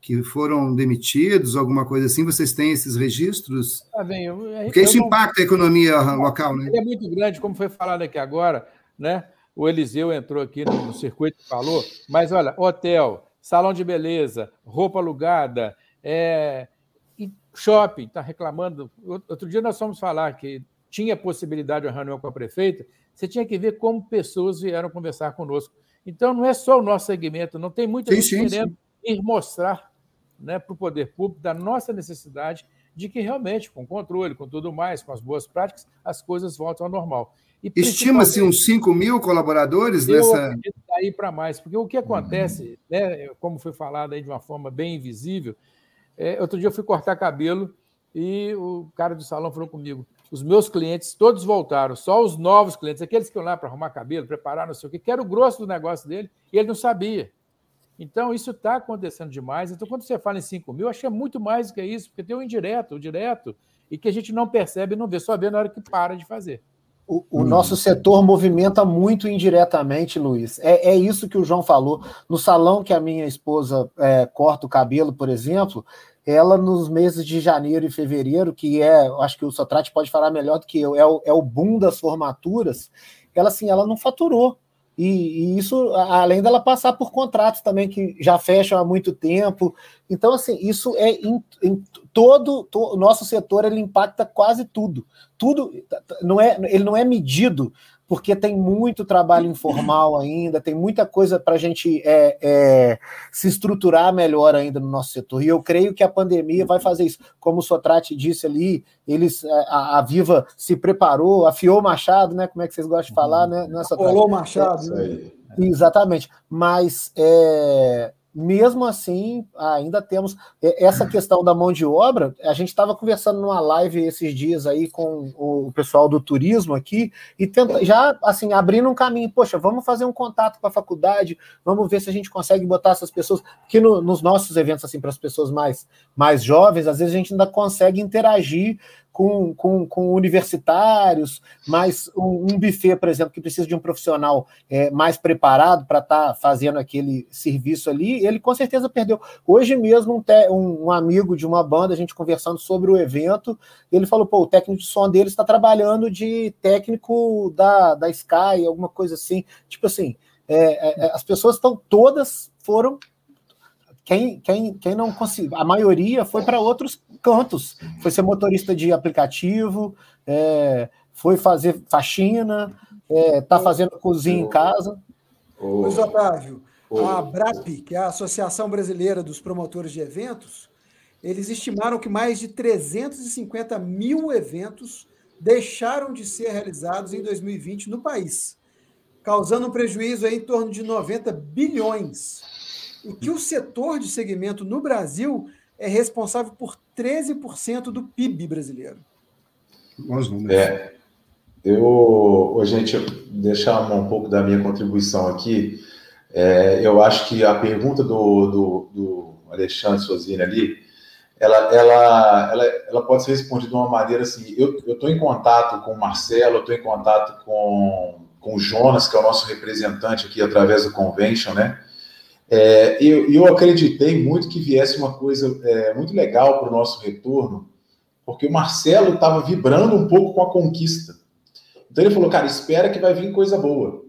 que foram demitidos, alguma coisa assim? Vocês têm esses registros? Ah, bem, eu, Porque isso não... impacta a economia local, né? É muito grande, como foi falado aqui agora, né? O Eliseu entrou aqui no, no circuito e falou, mas olha, hotel, salão de beleza, roupa alugada, é, shopping está reclamando. Outro dia nós fomos falar que tinha possibilidade de uma reunião com a prefeita, você tinha que ver como pessoas vieram conversar conosco. Então, não é só o nosso segmento, não tem muita sim, gente sim, querendo sim. ir mostrar né, para o poder público da nossa necessidade de que realmente, com controle, com tudo mais, com as boas práticas, as coisas voltam ao normal. Estima-se uns 5 mil colaboradores eu nessa. Daí para mais, porque o que acontece, uhum. né, como foi falado aí de uma forma bem invisível, é, outro dia eu fui cortar cabelo e o cara do salão falou comigo: os meus clientes todos voltaram, só os novos clientes, aqueles que iam lá para arrumar cabelo, preparar, não sei o quê, que era o grosso do negócio dele, e ele não sabia. Então, isso está acontecendo demais. Então, quando você fala em 5 mil, acho que é muito mais do que isso, porque tem o indireto, o direto, e que a gente não percebe, não vê, só vê na hora que para de fazer. O, o hum. nosso setor movimenta muito indiretamente, Luiz. É, é, isso que o João falou. No salão que a minha esposa é, corta o cabelo, por exemplo, ela nos meses de janeiro e fevereiro, que é, acho que o Sotrate pode falar melhor do que eu, é o, é o boom das formaturas, ela assim, ela não faturou. E, e, isso, além dela passar por contratos também que já fecham há muito tempo. Então, assim, isso é em, em todo, o nosso setor, ele impacta quase tudo. Tudo não é, ele não é medido porque tem muito trabalho informal ainda, tem muita coisa para a gente é, é, se estruturar melhor ainda no nosso setor. E eu creio que a pandemia vai fazer isso. Como o Sotrate disse ali, eles, é, a, a Viva se preparou, afiou o machado, né? Como é que vocês gostam de falar, né? Não é o machado. Né? Exatamente. Mas é, mesmo assim, ainda temos essa questão da mão de obra. A gente estava conversando numa live esses dias aí com o pessoal do turismo aqui e tenta, já assim abrindo um caminho. Poxa, vamos fazer um contato com a faculdade, vamos ver se a gente consegue botar essas pessoas. Porque no, nos nossos eventos assim para as pessoas mais mais jovens, às vezes a gente ainda consegue interagir com, com, com universitários, mais um, um, buffet, por exemplo, que precisa de um profissional é, mais preparado para estar tá fazendo aquele serviço ali, ele com certeza perdeu. Hoje mesmo, um, te, um, um, amigo de uma banda, a gente conversando sobre o evento, ele falou: pô, o técnico de som dele está trabalhando de técnico da, da Sky, alguma coisa assim. Tipo assim, é, é, as pessoas estão todas foram quem, quem, quem não conseguiu, a maioria foi para outros cantos. Foi ser motorista de aplicativo, é, foi fazer faxina, está é, fazendo cozinha em casa. Luiz Otávio, a ABRAP, que é a Associação Brasileira dos Promotores de Eventos, eles estimaram que mais de 350 mil eventos deixaram de ser realizados em 2020 no país, causando um prejuízo em torno de 90 bilhões e que o setor de segmento no Brasil é responsável por 13% do PIB brasileiro. Bons números. É, eu, gente, deixar um pouco da minha contribuição aqui. É, eu acho que a pergunta do, do, do Alexandre Sozini ali, ela, ela, ela, ela pode ser respondida de uma maneira assim: eu estou em contato com o Marcelo, eu estou em contato com, com o Jonas, que é o nosso representante aqui através do Convention, né? É, eu, eu acreditei muito que viesse uma coisa é, muito legal para o nosso retorno, porque o Marcelo estava vibrando um pouco com a conquista. Então ele falou, cara, espera que vai vir coisa boa.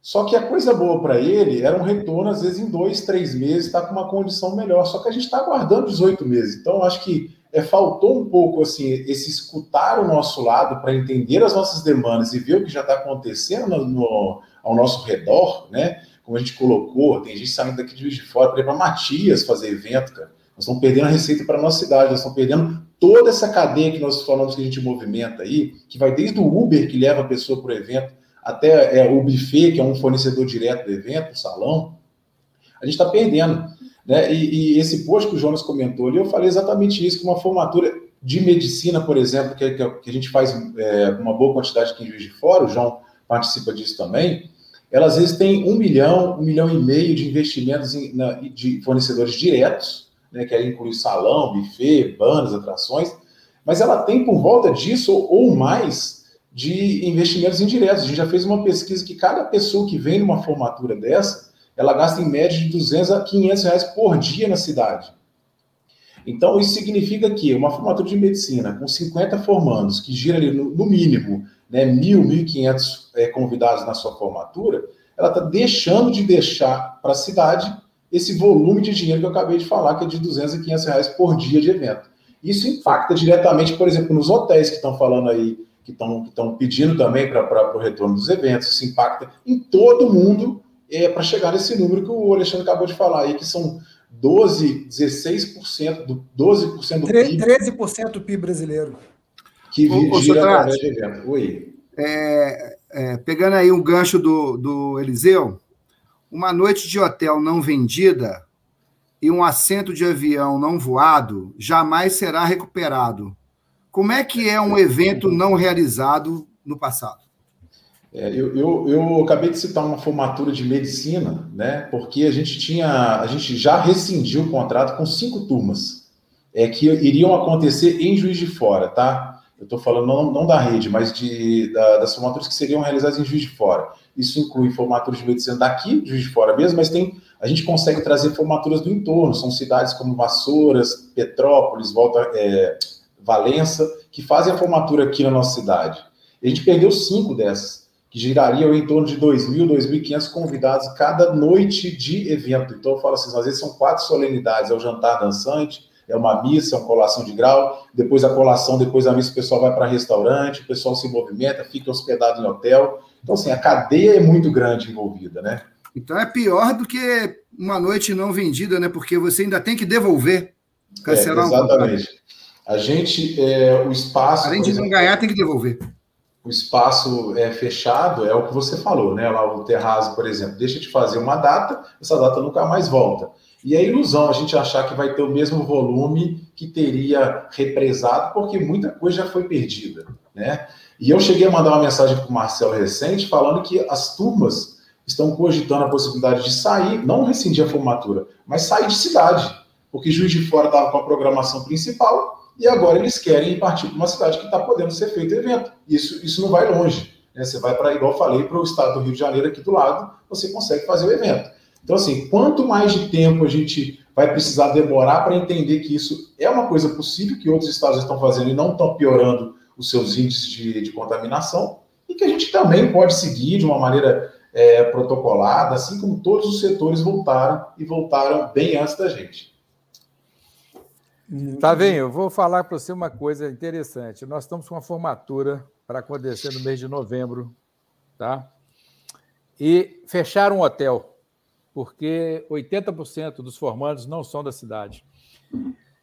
Só que a coisa boa para ele era um retorno, às vezes, em dois, três meses, está com uma condição melhor. Só que a gente está aguardando 18 meses. Então, acho que é, faltou um pouco assim esse escutar o nosso lado para entender as nossas demandas e ver o que já está acontecendo no, no, ao nosso redor, né? Como a gente colocou, tem gente saindo daqui de Juiz de Fora para ir para Matias fazer evento, cara. Nós estamos perdendo a receita para a nossa cidade, nós estamos perdendo toda essa cadeia que nós falamos que a gente movimenta aí, que vai desde o Uber, que leva a pessoa para o evento, até é, o buffet, que é um fornecedor direto do evento, o salão. A gente está perdendo. Né? E, e, esse post que o Jonas comentou ali, eu falei exatamente isso, que uma formatura de medicina, por exemplo, que, que a gente faz é, uma boa quantidade aqui em Juiz de Fora, o João participa disso também, ela às vezes tem um milhão, um milhão e meio de investimentos em, na, de fornecedores diretos, né, que aí inclui salão, buffet, bandas, atrações, mas ela tem por volta disso ou, mais de investimentos indiretos. A gente já fez uma pesquisa que cada pessoa que vem numa formatura dessa, ela gasta em média de 200 a 500 reais por dia na cidade. Então, isso significa que uma formatura de medicina com 50 formandos, que gira ali no, no mínimo né, mil, mil e quinhentos é, convidados na sua formatura, ela está deixando de deixar para a cidade esse volume de dinheiro que eu acabei de falar, que é de 200 e 500 reais por dia de evento. Isso impacta diretamente, por exemplo, nos hotéis que estão falando aí, que estão pedindo também para o retorno dos eventos, isso impacta em todo mundo é, para chegar nesse número que o Alexandre acabou de falar aí, que são 12, 16% do 12% do PIB. 13% do PIB brasileiro que ô, gira através de evento. Oi. É, é, pegando aí um gancho do, do Eliseu, uma noite de hotel não vendida e um assento de avião não voado jamais será recuperado. Como é que é um evento não realizado no passado? É, eu, eu, eu, acabei de citar uma formatura de medicina, né? Porque a gente tinha, a gente já rescindiu o contrato com cinco turmas, é que iriam acontecer em Juiz de Fora, tá? Eu estou falando não, não, da rede, mas de, da, das formaturas que seriam realizadas em Juiz de Fora. Isso inclui formaturas de medicina daqui, de Juiz de Fora mesmo, mas tem, a gente consegue trazer formaturas do entorno. São cidades como Vassouras, Petrópolis, Volta, é, Valença, que fazem a formatura aqui na nossa cidade. A gente perdeu cinco dessas, que girariam em torno de 2.000, 2.500 convidados cada noite de evento. Então eu falo assim, às vezes são quatro solenidades, é o jantar dançante, é uma missa, é uma colação de grau, depois a colação, depois a missa o pessoal vai para restaurante, o pessoal se movimenta, fica hospedado em hotel. Então, assim, a cadeia é muito grande envolvida, né? Então é pior do que uma noite não vendida, né? Porque você ainda tem que devolver, cancelar é, exatamente. um A gente, é, o espaço... Além de exemplo, não ganhar, tem que devolver. O espaço é fechado, é o que você falou, né? Lá o terraço, por exemplo, deixa de fazer uma data, essa data nunca mais volta. E é ilusão a gente achar que vai ter o mesmo volume que teria represado, porque muita coisa já foi perdida, né? E eu cheguei a mandar uma mensagem para o Marcelo recente falando que as turmas estão cogitando a possibilidade de sair, não rescindir a formatura, mas sair de cidade, porque Juiz de Fora estava com a programação principal e agora eles querem partir para uma cidade que está podendo ser feito evento. Isso, isso não vai longe. Né? Você vai para, igual falei, para o estado do Rio de Janeiro aqui do lado, você consegue fazer o evento. Então, assim, quanto mais de tempo a gente vai precisar demorar para entender que isso é uma coisa possível, que outros estados estão fazendo e não estão piorando os seus índices de, de contaminação, e que a gente também pode seguir de uma maneira é, protocolada, assim como todos os setores voltaram e voltaram bem antes da gente. Tá bem, eu vou falar para você uma coisa interessante. Nós estamos com uma formatura para acontecer no mês de novembro, tá? E fecharam um hotel, porque 80% dos formandos não são da cidade.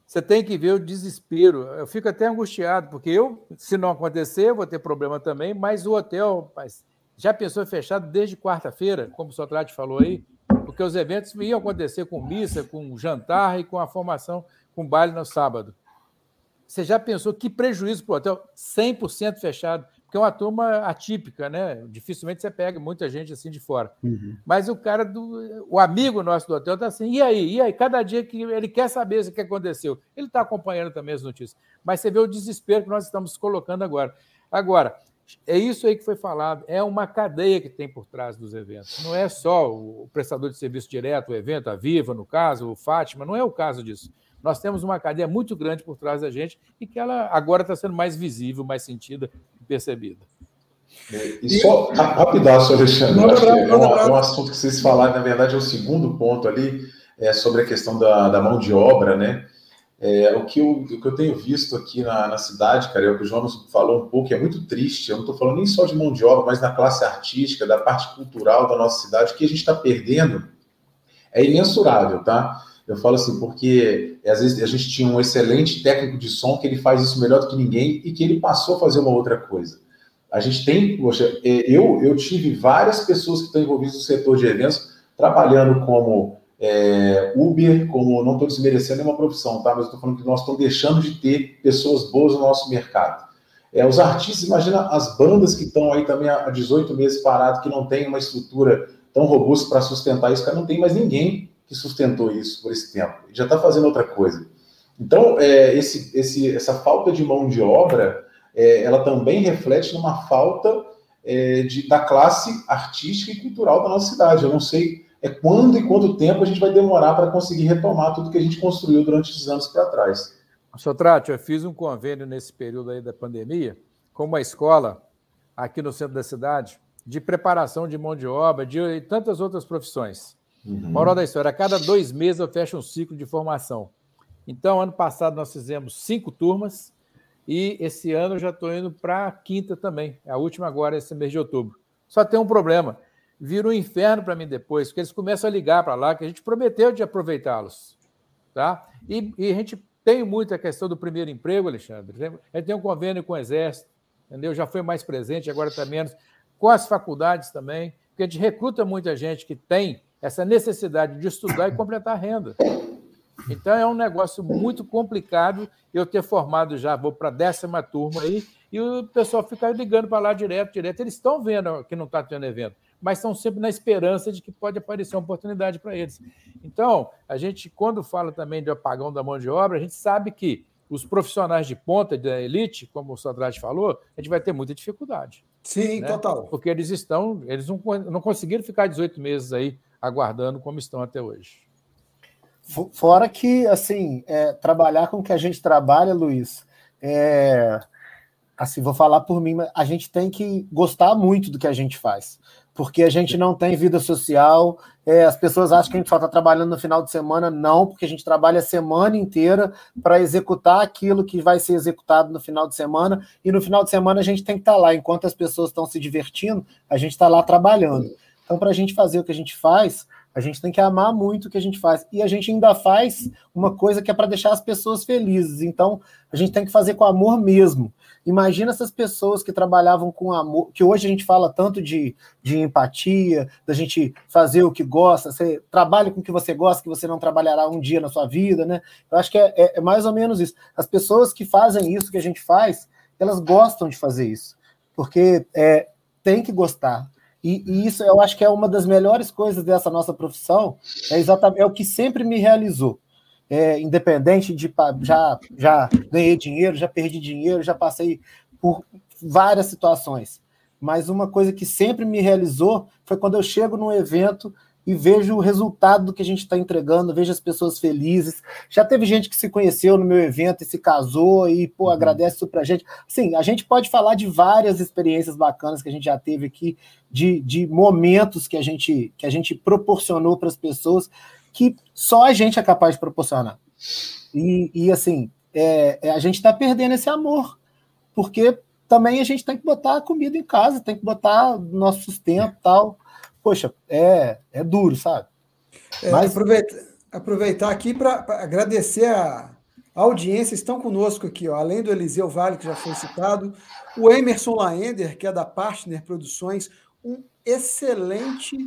Você tem que ver o desespero. Eu fico até angustiado, porque eu, se não acontecer, vou ter problema também, mas o hotel mas já pensou fechado desde quarta-feira, como o Sotrate falou aí, porque os eventos iam acontecer com missa, com jantar e com a formação com baile no sábado. Você já pensou que prejuízo para o hotel? 100% fechado, porque é uma turma atípica, né? Dificilmente você pega muita gente assim de fora. Uhum. Mas o cara do. O amigo nosso do hotel está assim, e aí? E aí? Cada dia que ele quer saber o que aconteceu. Ele está acompanhando também as notícias. Mas você vê o desespero que nós estamos colocando agora. Agora, é isso aí que foi falado, é uma cadeia que tem por trás dos eventos. Não é só o prestador de serviço direto, o evento, a Viva, no caso, o Fátima, não é o caso disso. Nós temos uma cadeia muito grande por trás da gente e que ela agora está sendo mais visível, mais sentida e percebida. É, e só rapidaço, Alexandre, não, que é um, é um, assunto que vocês falaram, na verdade, é o segundo ponto ali, é sobre a questão da, da mão de obra, né? É, o, que eu, o que eu tenho visto aqui na, na cidade, cara, é o que o Jonas falou um pouco, é muito triste. Eu não estou falando nem só de mão de obra, mas da classe artística, da parte cultural da nossa cidade, que a gente está perdendo é imensurável, tá? Eu falo assim, porque às vezes a gente tinha um excelente técnico de som que ele faz isso melhor do que ninguém e que ele passou a fazer uma outra coisa. A gente tem, poxa, é, eu, eu tive várias pessoas que estão envolvidas no setor de eventos trabalhando como é, Uber, como não estou desmerecendo nenhuma profissão, tá? Mas estou falando que nós estamos deixando de ter pessoas boas no nosso mercado. É, os artistas, imagina as bandas que estão aí também há 18 meses parados, que não tem uma estrutura tão robusta para sustentar isso, cara, não tem mais ninguém que sustentou isso por esse tempo. Já está fazendo outra coisa. Então, é, esse, esse, essa falta de mão de obra, é, ela também reflete numa falta é, de, da classe artística e cultural da nossa cidade. Eu não sei é quando e quanto tempo a gente vai demorar para conseguir retomar tudo que a gente construiu durante esses anos para trás. Sotrate, eu fiz um convênio nesse período aí da pandemia com uma escola aqui no centro da cidade de preparação de mão de obra, de tantas outras profissões. Uhum. Moral da história, a cada dois meses eu fecho um ciclo de formação. Então, ano passado nós fizemos cinco turmas e esse ano eu já estou indo para a quinta também. A última agora, esse mês de outubro. Só tem um problema vira um inferno para mim depois, porque eles começam a ligar para lá, que a gente prometeu de aproveitá-los. Tá? E, e, a gente tem muita questão do primeiro emprego, Alexandre. A gente tem um convênio com o Exército, entendeu? Já foi mais presente, agora está menos. Com as faculdades também, porque a gente recruta muita gente que tem essa necessidade de estudar e completar a renda. Então é um negócio muito complicado eu ter formado já, vou para a décima turma aí, e o pessoal fica ligando para lá direto, direto. Eles estão vendo que não está tendo evento mas estão sempre na esperança de que pode aparecer uma oportunidade para eles. Então, a gente, quando fala também de apagão da mão de obra, a gente sabe que os profissionais de ponta, da elite, como o Sodrade falou, a gente vai ter muita dificuldade. Sim, né? total. Porque eles estão, eles não, não conseguiram ficar 18 meses aí aguardando como estão até hoje. Fora que, assim, é, trabalhar com o que a gente trabalha, Luiz, é, assim, vou falar por mim, mas a gente tem que gostar muito do que a gente faz porque a gente não tem vida social. É, as pessoas acham que a gente só está trabalhando no final de semana. Não, porque a gente trabalha a semana inteira para executar aquilo que vai ser executado no final de semana. E no final de semana a gente tem que estar tá lá. Enquanto as pessoas estão se divertindo, a gente está lá trabalhando. Então, para a gente fazer o que a gente faz, a gente tem que amar muito o que a gente faz. E a gente ainda faz uma coisa que é para deixar as pessoas felizes. Então, a gente tem que fazer com amor mesmo. Imagina essas pessoas que trabalhavam com amor, que hoje a gente fala tanto de, de empatia, da gente fazer o que gosta, você trabalha com o que você gosta, que você não trabalhará um dia na sua vida, né? Eu acho que é, é, é mais ou menos isso. As pessoas que fazem isso que a gente faz, elas gostam de fazer isso, porque é, tem que gostar. E, e, isso eu acho que é uma das melhores coisas dessa nossa profissão, é exatamente é o que sempre me realizou. é, independente de já, já ganhei dinheiro, já perdi dinheiro, já passei por várias situações. Mas uma coisa que sempre me realizou foi quando eu chego num evento e vejo o resultado do que a gente está entregando, vejo as pessoas felizes. Já teve gente que se conheceu no meu evento e se casou e, pô, uhum. agradece isso pra gente. Sim, a gente pode falar de várias experiências bacanas que a gente já teve aqui, de, de momentos que a gente, que a gente proporcionou para as pessoas que só a gente é capaz de proporcionar. E, e assim, é, é a gente está perdendo esse amor, porque também a gente tem que botar a comida em casa, tem que botar nosso sustento tal poxa, é, é duro, sabe? É, Mas aproveitar, aproveitar aqui para agradecer a, a audiência, estão conosco aqui, ó, além do Eliseu Vale, que já foi citado, o Emerson Laender, que é da Partner Produções, um excelente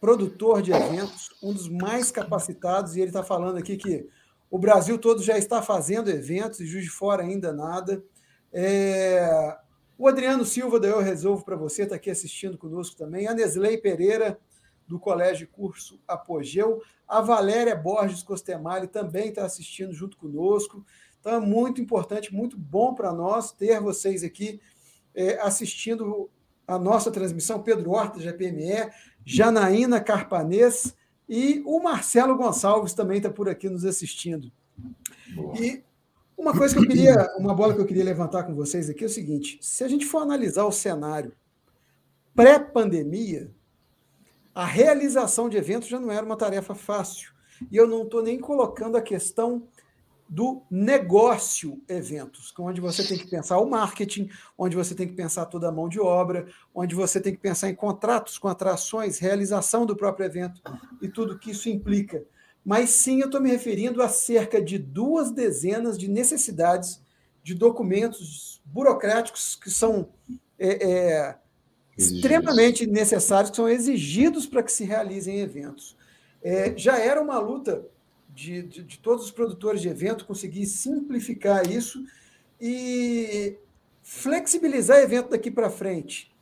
produtor de eventos, um dos mais capacitados, e ele está falando aqui que o Brasil todo já está fazendo eventos e Juiz de Fora ainda nada. É, o Adriano Silva, da Eu Resolvo para você, está aqui assistindo conosco também. A Nesley Pereira, do Colégio Curso Apogeu. A Valéria Borges Costemali também está assistindo junto conosco. Então é muito importante, muito bom para nós ter vocês aqui é, assistindo a nossa transmissão. Pedro Horta, GPME, Janaína Carpanês e o Marcelo Gonçalves também está por aqui nos assistindo. Boa. E uma coisa que eu queria, uma bola que eu queria levantar com vocês aqui é o seguinte: se a gente for analisar o cenário pré-pandemia, a realização de eventos já não era uma tarefa fácil. E eu não estou nem colocando a questão do negócio eventos, onde você tem que pensar o marketing, onde você tem que pensar toda a mão de obra, onde você tem que pensar em contratos com atrações, realização do próprio evento e tudo que isso implica mas sim eu estou me referindo a cerca de duas dezenas de necessidades de documentos burocráticos que são é, é, extremamente necessários, que são exigidos para que se realizem eventos. É, já era uma luta de, de, de, todos os produtores de evento conseguir simplificar isso e flexibilizar evento daqui para frente.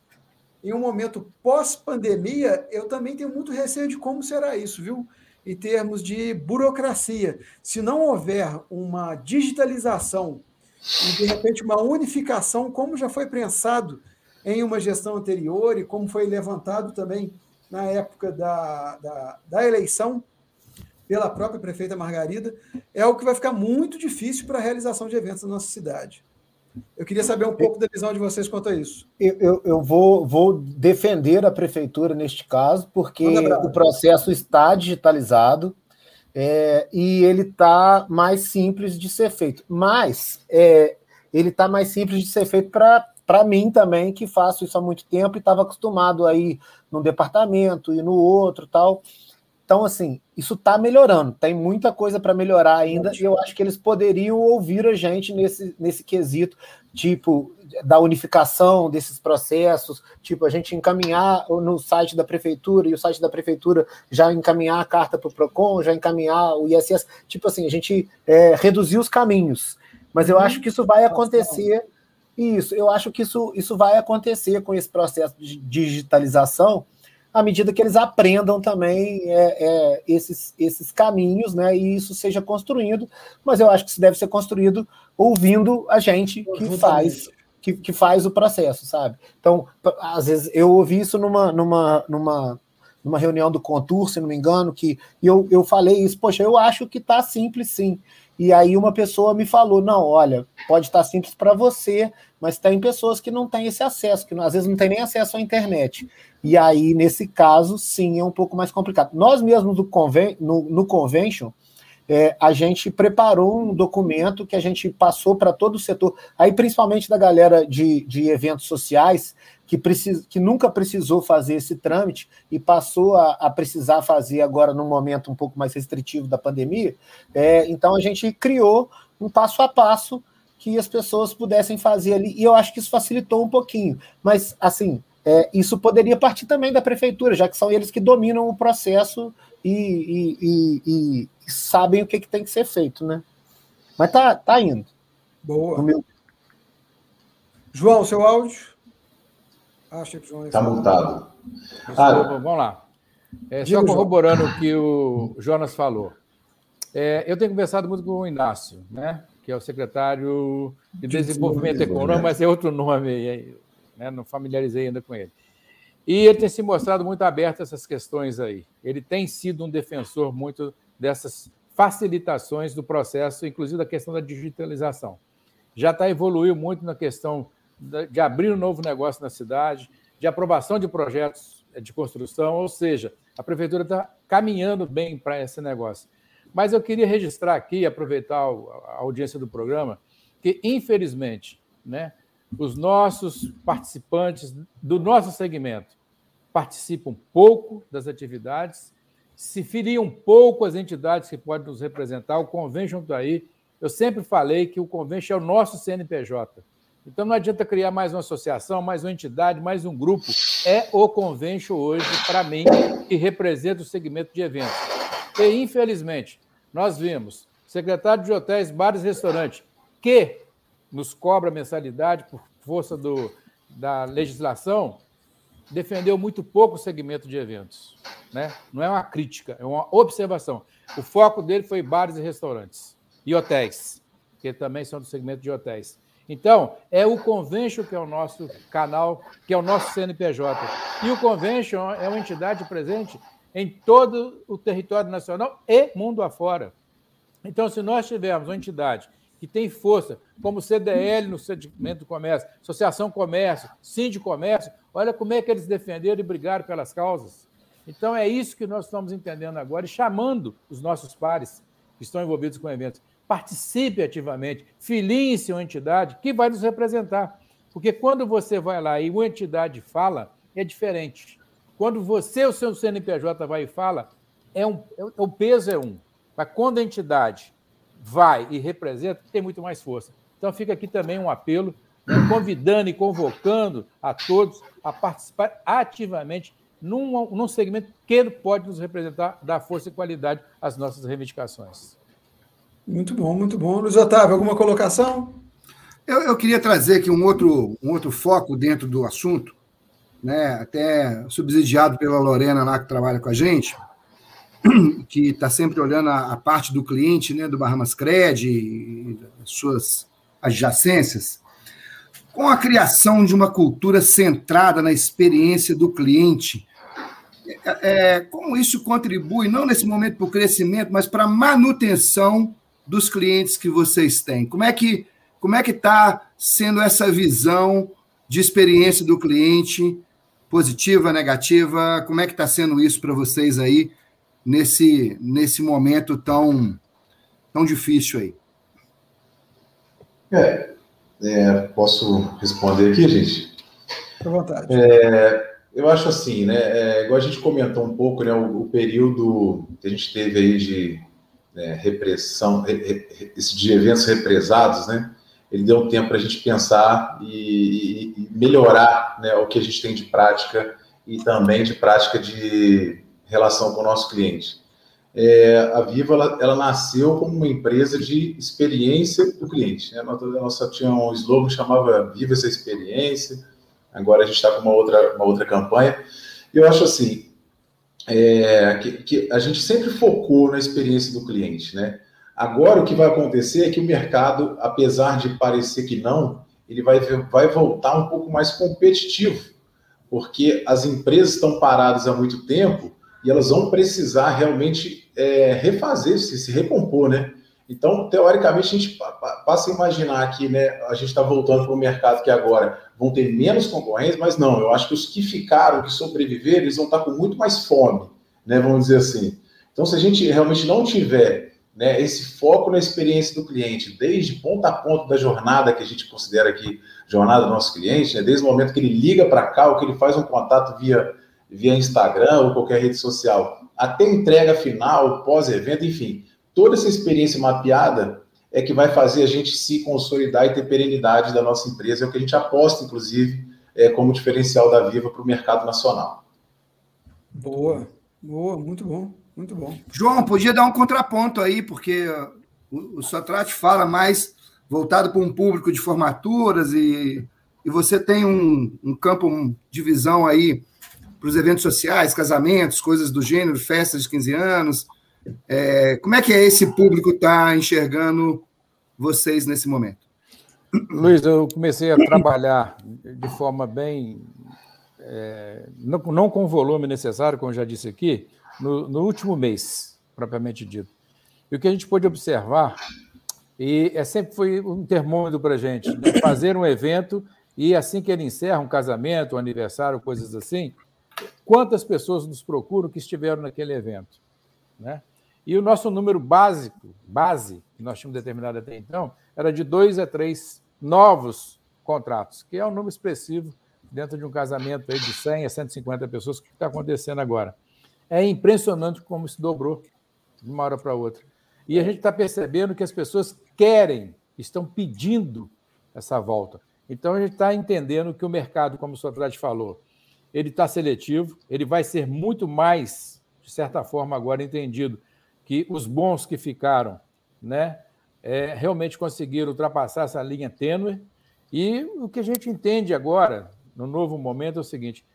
Em um momento pós-pandemia, eu também tenho muito receio de como será isso, viu? Em termos de burocracia. Se não houver uma digitalização e, de repente, uma unificação, como já foi pensado em uma gestão anterior e como foi levantado também na época da, da, da eleição pela própria prefeita Margarida, é o que vai ficar muito difícil para a realização de eventos na nossa cidade. Eu queria saber um pouco da visão de vocês quanto a isso. Eu, eu, eu vou, vou, defender a prefeitura neste caso, porque o processo está digitalizado é, e ele está mais simples de ser feito. Mas é, ele está mais simples de ser feito para mim também, que faço isso há muito tempo e estava acostumado aí num departamento e no outro tal. Então, assim, isso está melhorando, tem muita coisa para melhorar ainda, e eu acho que eles poderiam ouvir a gente nesse, nesse quesito, tipo, da unificação desses processos, tipo, a gente encaminhar no site da prefeitura e o site da prefeitura já encaminhar a carta para o PROCON, já encaminhar o ISS, tipo assim, a gente é, reduzir os caminhos. Mas eu acho que isso vai acontecer. Isso, eu acho que isso, isso vai acontecer com esse processo de digitalização à medida que eles aprendam também é, é, esses, esses caminhos, né? E isso seja construído, mas eu acho que isso deve ser construído ouvindo a gente que faz que, que faz o processo, sabe? Então, às vezes eu ouvi isso numa, numa, numa, numa reunião do Contour, se não me engano, que eu, eu falei isso, poxa, eu acho que tá simples sim. E aí uma pessoa me falou: não, olha, pode estar simples para você, mas tem pessoas que não têm esse acesso, que às vezes não tem nem acesso à internet. E aí, nesse caso, sim, é um pouco mais complicado. Nós mesmos do conven no, no Convention, é, a gente preparou um documento que a gente passou para todo o setor, aí principalmente da galera de, de eventos sociais, que, precis, que nunca precisou fazer esse trâmite e passou a, a, precisar fazer agora num momento um pouco mais restritivo da pandemia. É, então a gente criou um passo a passo que as pessoas pudessem fazer ali, e eu acho que isso facilitou um pouquinho. Mas, assim, é, isso poderia partir também da prefeitura, já que são eles que dominam o processo e, e, e, e sabem o que, que, tem que ser feito, né? Mas tá, tá indo. Boa. Meu... João, seu áudio? Acho que João Está mutado. Ah, vamos lá. É, só corroborando o que o Jonas falou. É, eu tenho conversado muito com o Inácio, né? que é o secretário de Desenvolvimento Econômico, mas é outro nome, né? não familiarizei ainda com ele. E ele tem se mostrado muito aberto a essas questões aí. Ele tem sido um defensor muito dessas facilitações do processo, inclusive da questão da digitalização. Já está evoluindo muito na questão de abrir um novo negócio na cidade, de aprovação de projetos de construção, ou seja, a prefeitura está caminhando bem para esse negócio. Mas eu queria registrar aqui, aproveitar a audiência do programa, que, infelizmente, né, os nossos participantes do nosso segmento participam pouco das atividades, se filiam pouco às entidades que podem nos representar. O Convention está aí. Eu sempre falei que o Convention é o nosso CNPJ. Então não adianta criar mais uma associação, mais uma entidade, mais um grupo. É o Convention hoje, para mim, que representa o segmento de eventos. E, infelizmente, nós vimos secretário de hotéis, bares e restaurantes, que nos cobra mensalidade por força do, da legislação, defendeu muito pouco o segmento de eventos. Né? Não é uma crítica, é uma observação. O foco dele foi bares e restaurantes e hotéis, que também são do segmento de hotéis. Então, é o Convention que é o nosso canal, que é o nosso CNPJ. E o Convention é uma entidade presente em todo o território nacional e mundo afora. Então, se nós tivermos uma entidade que tem força, como o CDL no segmento do comércio, Associação Comércio, Síndico Comércio, olha como é que eles defenderam e brigaram pelas causas. Então, é isso que nós estamos entendendo agora e chamando os nossos pares que estão envolvidos com eventos. Participe ativamente, filie-se uma entidade que vai nos representar. Porque quando você vai lá e uma entidade fala, é diferente. Quando você, o seu CNPJ, vai e fala, é um, é, o peso é um. Mas quando a entidade vai e representa, tem muito mais força. Então fica aqui também um apelo, né, convidando e convocando a todos a participar ativamente num, num segmento que pode nos representar, dar força e qualidade às nossas reivindicações. Muito bom, muito bom. Luiz Otávio, alguma colocação? Eu, eu queria trazer aqui um outro, um outro foco dentro do assunto, né, até subsidiado pela Lorena lá que trabalha com a gente, [clears throat] que está sempre olhando a, a, parte do cliente, né, do Bahamas Cred e das suas adjacências, com a criação de uma cultura centrada na experiência do cliente, é, é como isso contribui, não nesse momento para o crescimento, mas para a manutenção dos clientes que vocês têm? Como é que como é que está sendo essa visão de experiência do cliente positiva, negativa? Como é que está sendo isso para vocês aí nesse, nesse momento tão, tão difícil aí? É, é posso responder aqui, gente? À vontade. É, eu acho assim, né? É, igual a gente comentou um pouco, né? O, o período que a gente teve aí de né, repressão, re, re, de eventos represados, né? ele deu um tempo para a gente pensar e, e, melhorar né, o que a gente tem de prática e também de prática de relação com o nosso cliente. É, a Viva ela, ela, nasceu como uma empresa de experiência do cliente. Né? A nossa tinha um slogan que chamava Viva essa experiência. Agora a gente está com uma outra, uma outra campanha. E eu acho assim é, que, que a gente sempre focou na experiência do cliente, né? Agora, o que vai acontecer é que o mercado, apesar de parecer que não, ele vai, vai voltar um pouco mais competitivo, porque as empresas estão paradas há muito tempo e elas vão precisar realmente é, refazer, se, se recompor, né? Então, teoricamente, a gente passa a imaginar que né, a gente está voltando para o mercado que agora vão ter menos concorrentes, mas não, eu acho que os que ficaram, que sobreviveram, eles vão estar com muito mais fome, né? Vamos dizer assim. Então, se a gente realmente não tiver né, esse foco na experiência do cliente, desde ponta a ponta da jornada que a gente considera aqui, jornada do nosso cliente, né, desde o momento que ele liga para cá, ou que ele faz um contato via, via Instagram ou qualquer rede social, até entrega final, pós-evento, enfim, toda essa experiência mapeada é que vai fazer a gente se consolidar e ter perenidade da nossa empresa, é o que a gente aposta, inclusive, é, como diferencial da Viva para o mercado nacional. Boa, boa, muito bom. Muito bom. João, podia dar um contraponto aí, porque o, o Sotrate fala mais voltado para um público de formaturas e, e você tem um, um campo de visão aí para os eventos sociais, casamentos, coisas do gênero, festas de 15 anos. É, como é que é esse público está enxergando vocês nesse momento? Luiz, eu comecei a trabalhar de forma bem. É, não, não, com o volume necessário, como já disse aqui, no, no, último mês, propriamente dito. E o que a gente pôde observar, e é sempre foi um termômetro para a gente, né? fazer um evento e assim que ele encerra um casamento, um aniversário, coisas assim, quantas pessoas nos procuram que estiveram naquele evento, né? E o nosso número básico, base, que nós tínhamos determinado até então, era de dois a três novos contratos, que é um número expressivo dentro de um casamento aí de 100 a 150 pessoas, que está acontecendo agora. É impressionante como se dobrou de uma hora para outra. E a gente está percebendo que as pessoas querem, estão pedindo essa volta. Então a gente está entendendo que o mercado, como o Socrates falou, ele está seletivo, ele vai ser muito mais, de certa forma, agora entendido, que os bons que ficaram, né, é, realmente conseguiram ultrapassar essa linha tênue. E o que a gente entende agora, no novo momento, é o seguinte: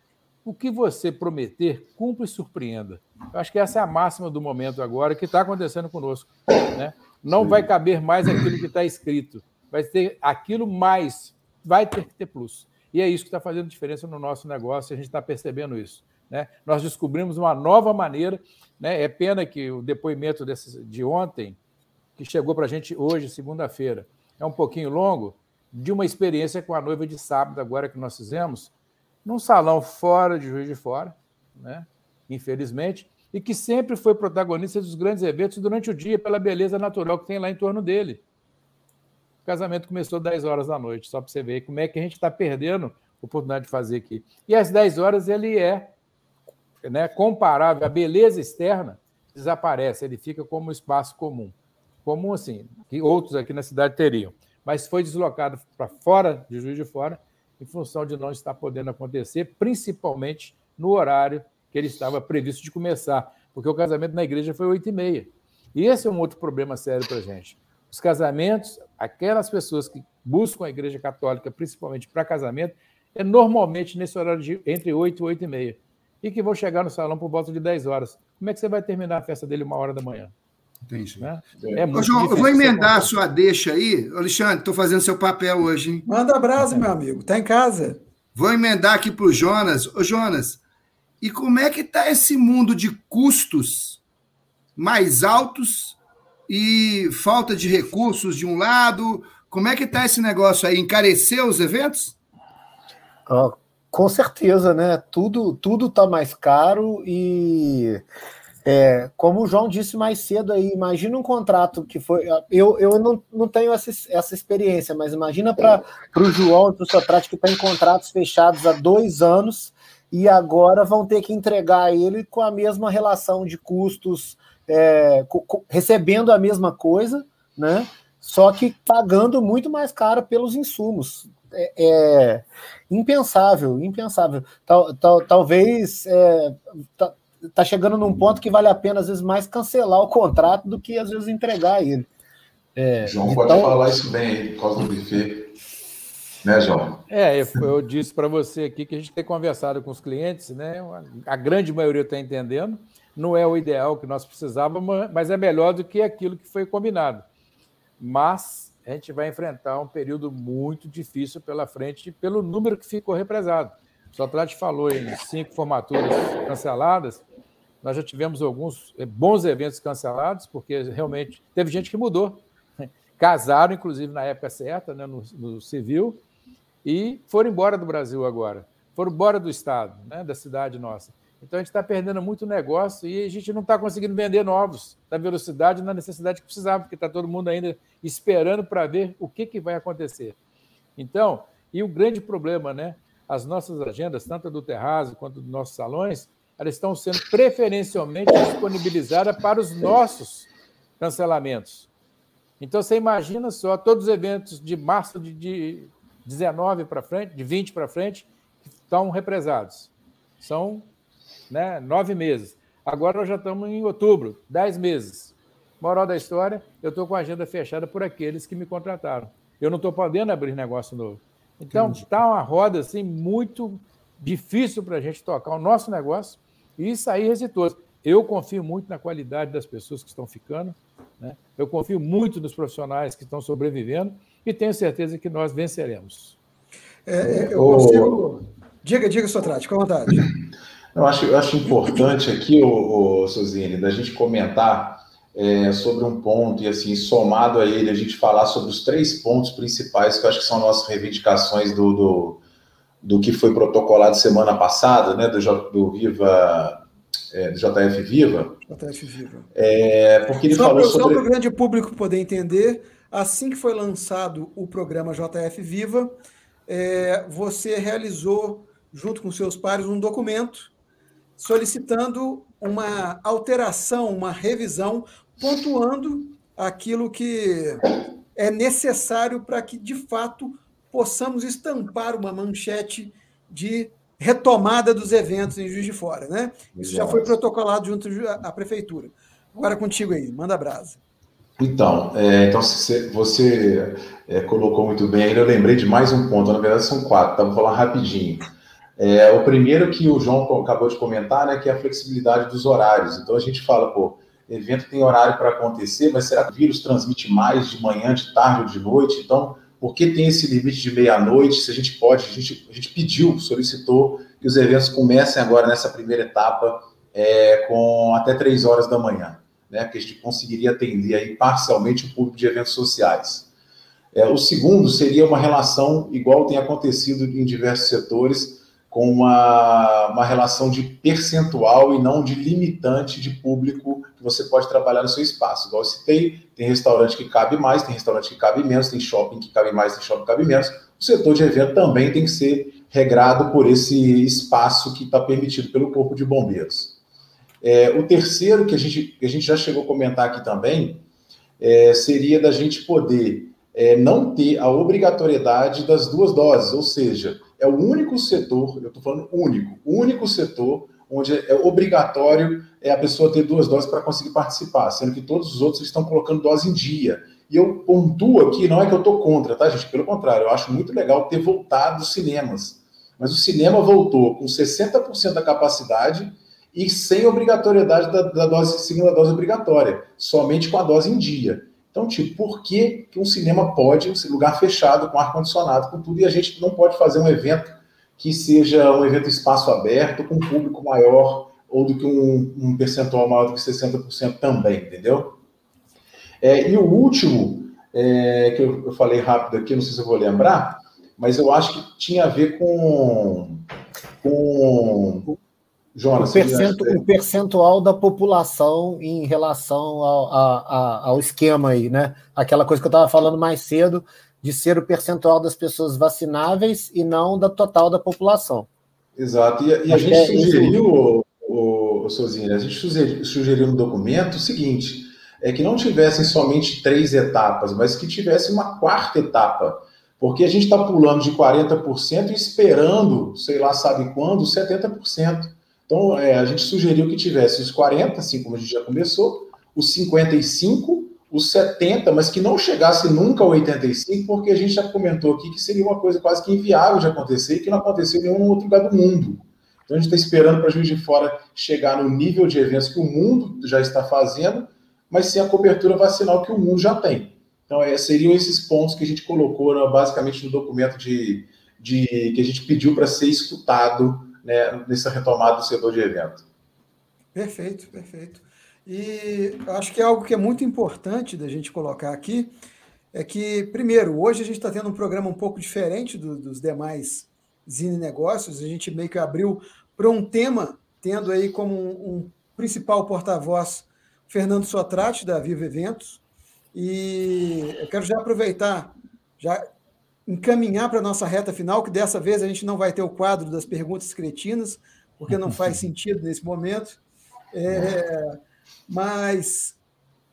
o que você prometer, cumpra e surpreenda. Eu acho que essa é a máxima do momento agora que está acontecendo conosco. Né? Não Sim. vai caber mais aquilo que está escrito, vai ter aquilo mais, vai ter que ter plus. E é isso que está fazendo diferença no nosso negócio, e a gente está percebendo isso. Né? Nós descobrimos uma nova maneira. Né? É pena que o depoimento desse, de ontem que chegou para a gente hoje, segunda-feira. É um pouquinho longo, de uma experiência com a noiva de sábado, agora que nós fizemos, num salão fora de Juiz de Fora, né? infelizmente, e que sempre foi protagonista dos grandes eventos durante o dia, pela beleza natural que tem lá em torno dele. O casamento começou às 10 horas da noite, só para você ver como é que a gente está perdendo a oportunidade de fazer aqui. E às 10 horas ele é né, comparável, a beleza externa desaparece, ele fica como um espaço comum comum assim, que outros aqui na cidade teriam. Mas foi deslocado para fora de Juiz de Fora em função de não estar podendo acontecer, principalmente no horário que ele estava previsto de começar, porque o casamento na igreja foi oito e meia. E esse é um outro problema sério para a gente. Os casamentos, aquelas pessoas que buscam a igreja católica, principalmente para casamento, é normalmente nesse horário de entre 8 e 8 e meia. E que vão chegar no salão por volta de 10 horas. Como é que você vai terminar a festa dele uma hora da manhã? Entendi. Né? É Ô, João, eu vou emendar a sua deixa aí. Alexandre, estou fazendo seu papel hoje, hein? Manda abraço, meu amigo. Está em casa. Vou emendar aqui para o Jonas. Ô, Jonas, e como é que está esse mundo de custos mais altos e falta de recursos de um lado? Como é que está esse negócio aí? Encareceu os eventos? Ah, com certeza, né? Tudo tudo está mais caro e é, como o João disse mais cedo aí, imagina um contrato que foi. Eu, eu não, não tenho essa, essa experiência, mas imagina para o João e para o Socrates que tem contratos fechados há dois anos e agora vão ter que entregar ele com a mesma relação de custos, é, recebendo a mesma coisa, né? Só que pagando muito mais caro pelos insumos. É, é impensável, impensável. Tal, tal, talvez é, tá chegando num ponto que vale a pena, às vezes, mais cancelar o contrato do que, às vezes, entregar ele. É, João então... pode falar isso bem aí, por causa do buffet. Né, João? É, eu, eu disse para você aqui que a gente tem conversado com os clientes, né? A grande maioria está entendendo. Não é o ideal que nós precisávamos, mas é melhor do que aquilo que foi combinado. Mas a gente vai enfrentar um período muito difícil pela frente, pelo número que ficou represado. O Sotrate falou em cinco formaturas canceladas. Nós já tivemos alguns eh, bons eventos cancelados, porque realmente teve gente que mudou. Casaram, inclusive, na época certa, né, no, no civil, e foram embora do Brasil agora. Foram embora do estado, né, da cidade nossa. Então a gente está perdendo muito negócio e a gente não está conseguindo vender novos na velocidade na necessidade que precisava, porque está todo mundo ainda esperando para ver o que, que vai acontecer. Então, e o grande problema, né? as nossas agendas, tanto do terraço quanto dos nossos salões, elas estão sendo preferencialmente disponibilizadas para os nossos cancelamentos. Então, você imagina só, todos os eventos de março de, de 19 para frente, de 20 para frente, estão represados. São né, nove meses. Agora nós já estamos em outubro, dez meses. Moral da história, eu estou com a agenda fechada por aqueles que me contrataram. Eu não estou podendo abrir negócio novo. Então, está uma roda assim muito difícil para a gente tocar o nosso negócio e sair exitoso. Eu confio muito na qualidade das pessoas que estão ficando, né? eu confio muito nos profissionais que estão sobrevivendo e tenho certeza que nós venceremos. É, é eu consigo. Diga, diga, Sotrate, com vontade. [coughs] Eu acho, eu acho importante aqui, o, o Suzine, da gente comentar é, sobre um ponto e assim, somado a ele, a gente falar sobre os três pontos principais que eu acho que são nossas reivindicações do, do, do que foi protocolado semana passada, né, do, do Viva é, do JF Viva. JF Viva. É, porque ele só falou para, sobre. Só para o grande público poder entender, assim que foi lançado o programa JF Viva, é, você realizou, junto com seus pares, um documento solicitando uma alteração, uma revisão, pontuando aquilo que é necessário para que, de fato, possamos estampar uma manchete de retomada dos eventos em Juiz de Fora, né? Isso já foi protocolado junto à prefeitura. Agora contigo aí, manda brasa. Então, é, então você, é, colocou muito bem eu lembrei de mais um ponto, na verdade são quatro, tá? vou falar rapidinho. É, o primeiro que o João acabou de comentar, né, que é a flexibilidade dos horários. Então a gente fala, pô, evento tem horário para acontecer, mas será que o vírus transmite mais de manhã, de tarde ou de noite? Então, por que tem esse limite de meia-noite? Se a gente pode, a gente, a gente pediu, solicitou que os eventos comecem agora nessa primeira etapa é, com até três horas da manhã, né? Que a gente conseguiria atender aí parcialmente o público de eventos sociais. É, o segundo seria uma relação igual tem acontecido em diversos setores com uma, uma relação de percentual e não de limitante de público que você pode trabalhar no seu espaço. Igual eu citei, tem restaurante que cabe mais, tem restaurante que cabe menos, tem shopping que cabe mais, tem shopping que cabe menos. O setor de evento também tem que ser regrado por esse espaço que está permitido pelo Corpo de Bombeiros. É, o terceiro, que a, gente, que a gente já chegou a comentar aqui também, é, seria da gente poder é, não ter a obrigatoriedade das duas doses, ou seja, é o único setor, eu estou falando único, o único setor onde é obrigatório é a pessoa ter duas doses para conseguir participar, sendo que todos os outros estão colocando dose em dia. E eu pontuo aqui, não é que eu estou contra, tá, gente? Pelo contrário, eu acho muito legal ter voltado os cinemas. Mas o cinema voltou com 60% da capacidade e sem obrigatoriedade da, da dose, segunda dose obrigatória, somente com a dose em dia. Então, tipo, por que, que um cinema pode, um lugar fechado, com ar-condicionado, com tudo, e a gente não pode fazer um evento que seja um evento espaço aberto, com público maior, ou do que um, um percentual maior do que 60% também, entendeu? É, e o último, é, que eu, eu, falei rápido aqui, não sei se eu vou lembrar, mas eu acho que tinha a ver com, com Jonas, o, percento, o, percentual da população em relação ao, a, ao esquema aí, né? Aquela coisa que eu estava falando mais cedo, de ser o percentual das pessoas vacináveis e não da total da população. Exato. E, e a gente é sugeriu, o, o, o Sozinha, a gente sugeriu, sugeriu no documento o seguinte: é que não tivessem somente três etapas, mas que tivesse uma quarta etapa. Porque a gente está pulando de 40% e esperando, sei lá, sabe quando, 70%. Então, é, a gente sugeriu que tivesse os 40, assim como a gente já começou, os 55, os 70, mas que não chegasse nunca ao 85, porque a gente já comentou aqui que seria uma coisa quase que inviável de acontecer e que não aconteceu em nenhum outro lugar do mundo. Então, a gente está esperando para Juiz de Fora chegar no nível de eventos que o mundo já está fazendo, mas sem a cobertura vacinal que o mundo já tem. Então, é, seriam esses pontos que a gente colocou né, basicamente no documento de, de que a gente pediu para ser escutado né, nessa retomada do setor de evento. Perfeito, perfeito. E acho que é algo que é muito importante da gente colocar aqui é que, primeiro, hoje a gente está tendo um programa um pouco diferente do, dos demais Zine Negócios. A gente meio que abriu para um tema, tendo aí como um, um principal porta-voz Fernando Sotrate, da Viva Eventos. E eu quero já aproveitar, já encaminhar para a nossa reta final, que dessa vez a gente não vai ter o quadro das perguntas cretinas, porque não faz [laughs] sentido nesse momento. É, mas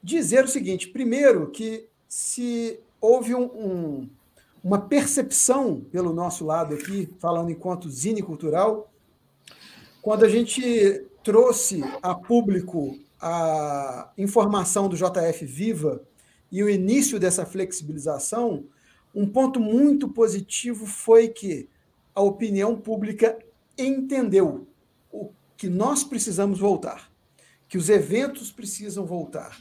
dizer o seguinte: primeiro, que se houve um, um, uma percepção pelo nosso lado aqui, falando enquanto zine cultural, quando a gente trouxe a público a informação do JF Viva e o início dessa flexibilização, um ponto muito positivo foi que a opinião pública entendeu o que nós precisamos voltar, que os eventos precisam voltar.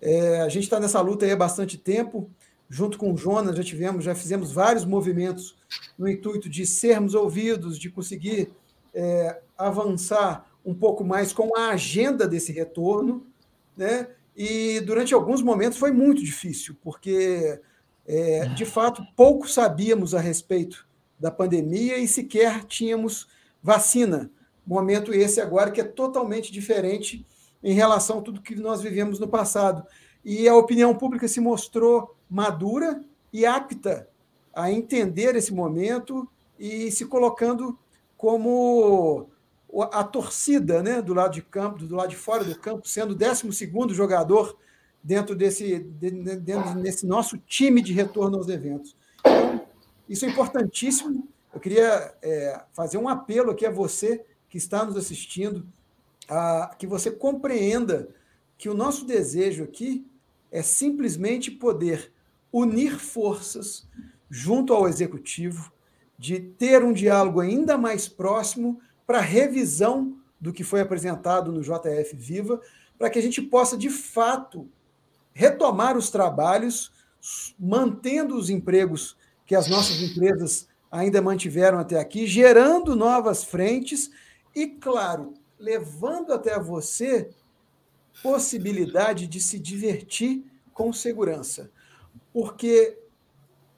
É, a gente está nessa luta há bastante tempo, junto com o Jonas, já tivemos, já fizemos vários movimentos no intuito de sermos ouvidos, de conseguir é, avançar um pouco mais com a agenda desse retorno, né? E durante alguns momentos foi muito difícil, porque é, de fato pouco sabíamos a respeito da pandemia e sequer tínhamos vacina. Momento esse agora que é totalmente diferente em relação a tudo que nós vivemos no passado. E a opinião pública se mostrou madura e apta a entender esse momento e se colocando como a torcida né, do lado de campo, do lado de fora do campo, sendo o 12 jogador dentro desse, dentro desse nosso time de retorno aos eventos. Então, isso é importantíssimo. Eu queria é, fazer um apelo aqui a você que está nos assistindo, a, que você compreenda que o nosso desejo aqui é simplesmente poder unir forças junto ao executivo, de ter um diálogo ainda mais próximo para revisão do que foi apresentado no JF Viva, para que a gente possa, de fato, retomar os trabalhos, mantendo os empregos que as nossas empresas ainda mantiveram até aqui, gerando novas frentes e, claro, levando até você possibilidade de se divertir com segurança. Porque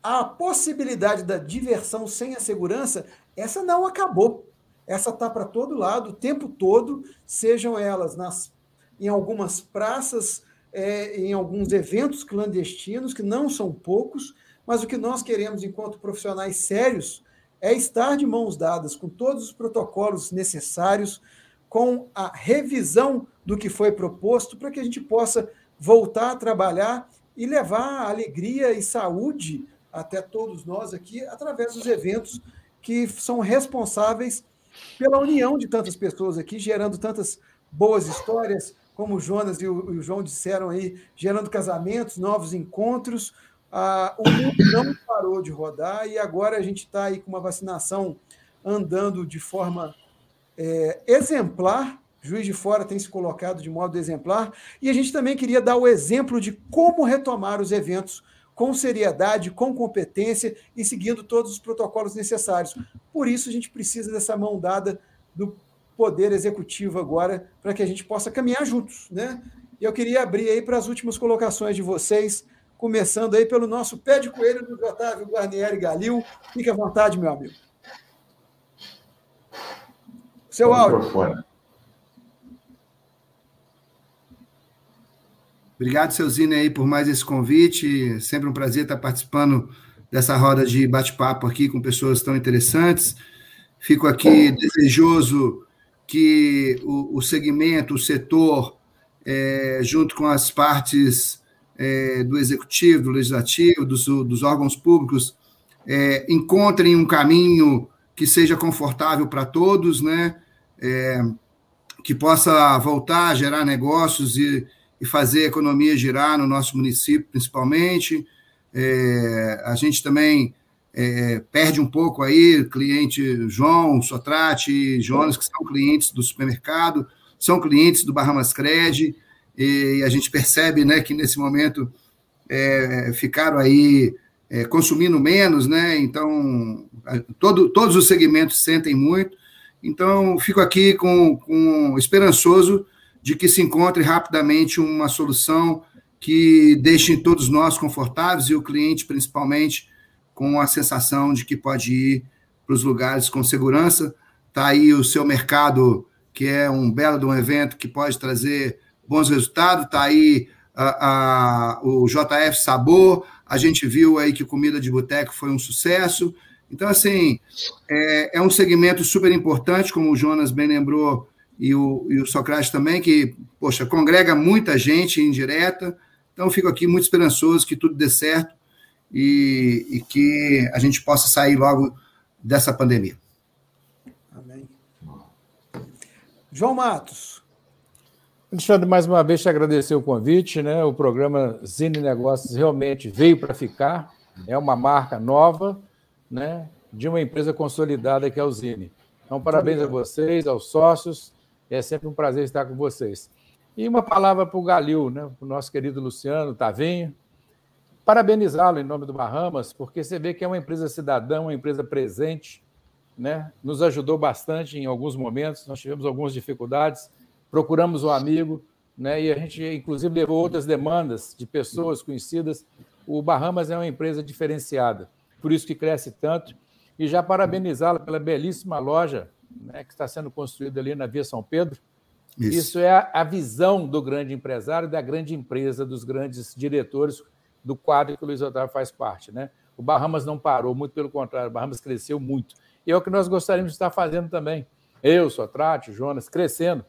a possibilidade da diversão sem a segurança, essa não acabou. Essa está para todo lado, o tempo todo, sejam elas nas, em algumas praças, é, em alguns eventos clandestinos, que não são poucos, mas o que nós queremos, enquanto profissionais sérios, é estar de mãos dadas com todos os protocolos necessários, com a revisão do que foi proposto, para que a gente possa voltar a trabalhar e levar alegria e saúde até todos nós aqui, através dos eventos que são responsáveis pela união de tantas pessoas aqui, gerando tantas boas histórias, como o Jonas e o, e o João disseram aí, gerando casamentos, novos encontros. Ah, o mundo não parou de rodar e agora a gente está aí com uma vacinação andando de forma é, exemplar. Juiz de Fora tem se colocado de modo exemplar. E a gente também queria dar o exemplo de como retomar os eventos com seriedade, com competência e seguindo todos os protocolos necessários. Por isso, a gente precisa dessa mão dada do Poder Executivo agora, para que a gente possa caminhar juntos. Né? E eu queria abrir aí para as últimas colocações de vocês, começando aí pelo nosso pé de coelho do Otávio Guarnieri Galil. Fique à vontade, meu amigo. Seu áudio. Microfone. Obrigado, seu Zine, aí, por mais esse convite. Sempre um prazer estar participando dessa roda de bate-papo aqui com pessoas tão interessantes. Fico aqui desejoso que o, o segmento, o setor, é, junto com as partes é, do executivo, do legislativo, dos, dos órgãos públicos, é, encontrem um caminho que seja confortável para todos, né? É, que possa voltar a gerar negócios e e fazer a economia girar no nosso município, principalmente. É, a gente também é, perde um pouco aí, cliente João, Sotrate Jonas, que são clientes do supermercado, são clientes do Bahamas Cred, e a gente percebe né, que nesse momento é, ficaram aí é, consumindo menos, né? Então, todo, todos os segmentos sentem muito. Então, fico aqui com, com esperançoso de que se encontre rapidamente uma solução que deixe todos nós confortáveis e o cliente, principalmente, com a sensação de que pode ir para os lugares com segurança. Está aí o seu mercado, que é um belo de um evento que pode trazer bons resultados. Está aí a, a, o JF Sabor. A gente viu aí que comida de boteco foi um sucesso. Então, assim, é, é um segmento super importante, como o Jonas bem lembrou, e o, e o Socrates também, que, poxa, congrega muita gente indireta. Então, fico aqui muito esperançoso que tudo dê certo e, e que a gente possa sair logo dessa pandemia. Amém. João Matos. Alexandre, mais uma vez te agradecer o convite, né? O programa Zine Negócios realmente veio para ficar, é uma marca nova, né? De uma empresa consolidada que é o Zine. Então, parabéns a vocês, aos sócios, é sempre um prazer estar com vocês. E uma palavra para o Galil, né, para o nosso querido Luciano Tavinho. Parabenizá-lo em nome do Bahamas, porque você vê que é uma empresa cidadã, uma empresa presente, né? nos ajudou bastante em alguns momentos, nós tivemos algumas dificuldades, procuramos um amigo, né? e a gente, inclusive, levou outras demandas de pessoas conhecidas. O Bahamas é uma empresa diferenciada, por isso que cresce tanto. E já parabenizá-la pela belíssima loja né, que está sendo construída ali na Via São Pedro. Isso, isso é a, a visão do grande empresário, da grande empresa, dos grandes diretores do quadro que o Luiz Otávio faz parte. Né? O Bahamas não parou, muito pelo contrário, o Bahamas cresceu muito. E é o que nós gostaríamos de estar fazendo também. Eu, Sotrate, Jonas, crescendo.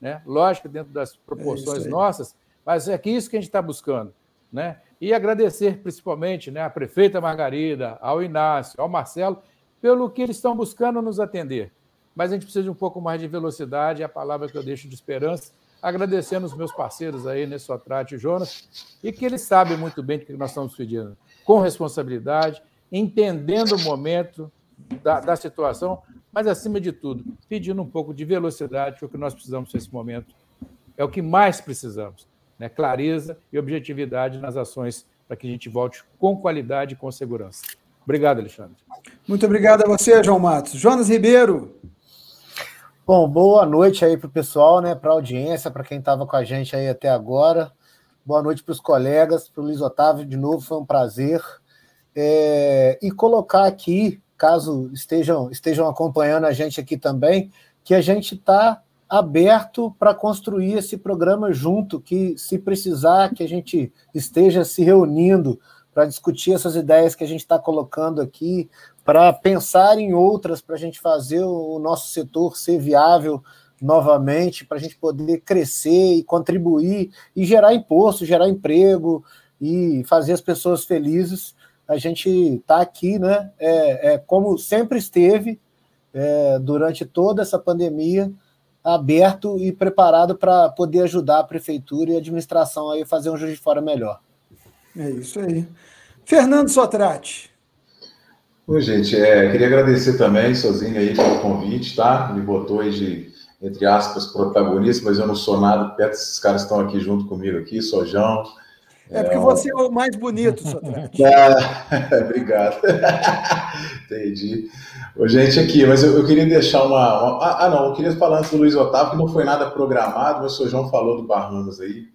Né? Lógico, dentro das proporções é nossas, mas é que isso que a gente está buscando. Né? E agradecer principalmente né, à prefeita Margarida, ao Inácio, ao Marcelo, pelo que eles estão buscando nos atender mas a gente precisa de um pouco mais de velocidade, é a palavra que eu deixo de esperança. Agradecendo os meus parceiros aí, nesse Sotrate e Jonas, e que eles sabem muito bem do que nós estamos pedindo, com responsabilidade, entendendo o momento da, da situação, mas, acima de tudo, pedindo um pouco de velocidade, que é o que nós precisamos nesse momento. É o que mais precisamos, né? clareza e objetividade nas ações para que a gente volte com qualidade e com segurança. Obrigado, Alexandre. Muito obrigado a você, João Matos. Jonas Ribeiro. Bom, boa noite aí para o pessoal, né? Para a audiência, para quem estava com a gente aí até agora. Boa noite para os colegas, para o Luiz Otávio, de novo, foi um prazer. É, e colocar aqui, caso estejam, estejam acompanhando a gente aqui também, que a gente está aberto para construir esse programa junto, que se precisar que a gente esteja se reunindo para discutir essas ideias que a gente está colocando aqui, para pensar em outras, para a gente fazer o nosso setor ser viável novamente, para a gente poder crescer e contribuir e gerar imposto, gerar emprego e fazer as pessoas felizes. A gente está aqui, né? É, é, como sempre esteve é, durante toda essa pandemia, aberto e preparado para poder ajudar a prefeitura e a administração a fazer um juiz de fora melhor. É isso aí. Fernando Sotrate. Oi, gente, é, queria agradecer também, sozinho aí, pelo convite, tá? Me botou aí de, entre aspas, protagonista, mas eu não sou nada perto desses caras que estão aqui junto comigo aqui, sou João. É, porque é, você é o mais bonito, Sotrate. [laughs] Ah, [laughs] obrigado. [laughs] Entendi. Ô, gente, aqui, mas eu, eu queria deixar uma, uma, ah, não, eu queria falar antes do Luiz Otávio, que não foi nada programado, mas o seu João falou do Barranos aí.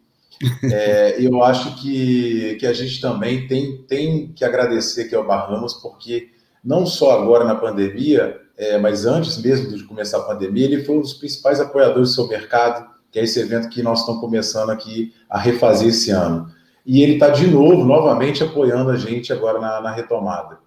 É, eu acho que, que a gente também tem, tem que agradecer aqui ao Barramos, porque não só agora na pandemia, é, mas antes mesmo de começar a pandemia, ele foi um dos principais apoiadores do seu mercado, que é esse evento que nós estamos começando aqui a refazer esse ano. E ele está de novo, novamente, apoiando a gente agora na, na retomada.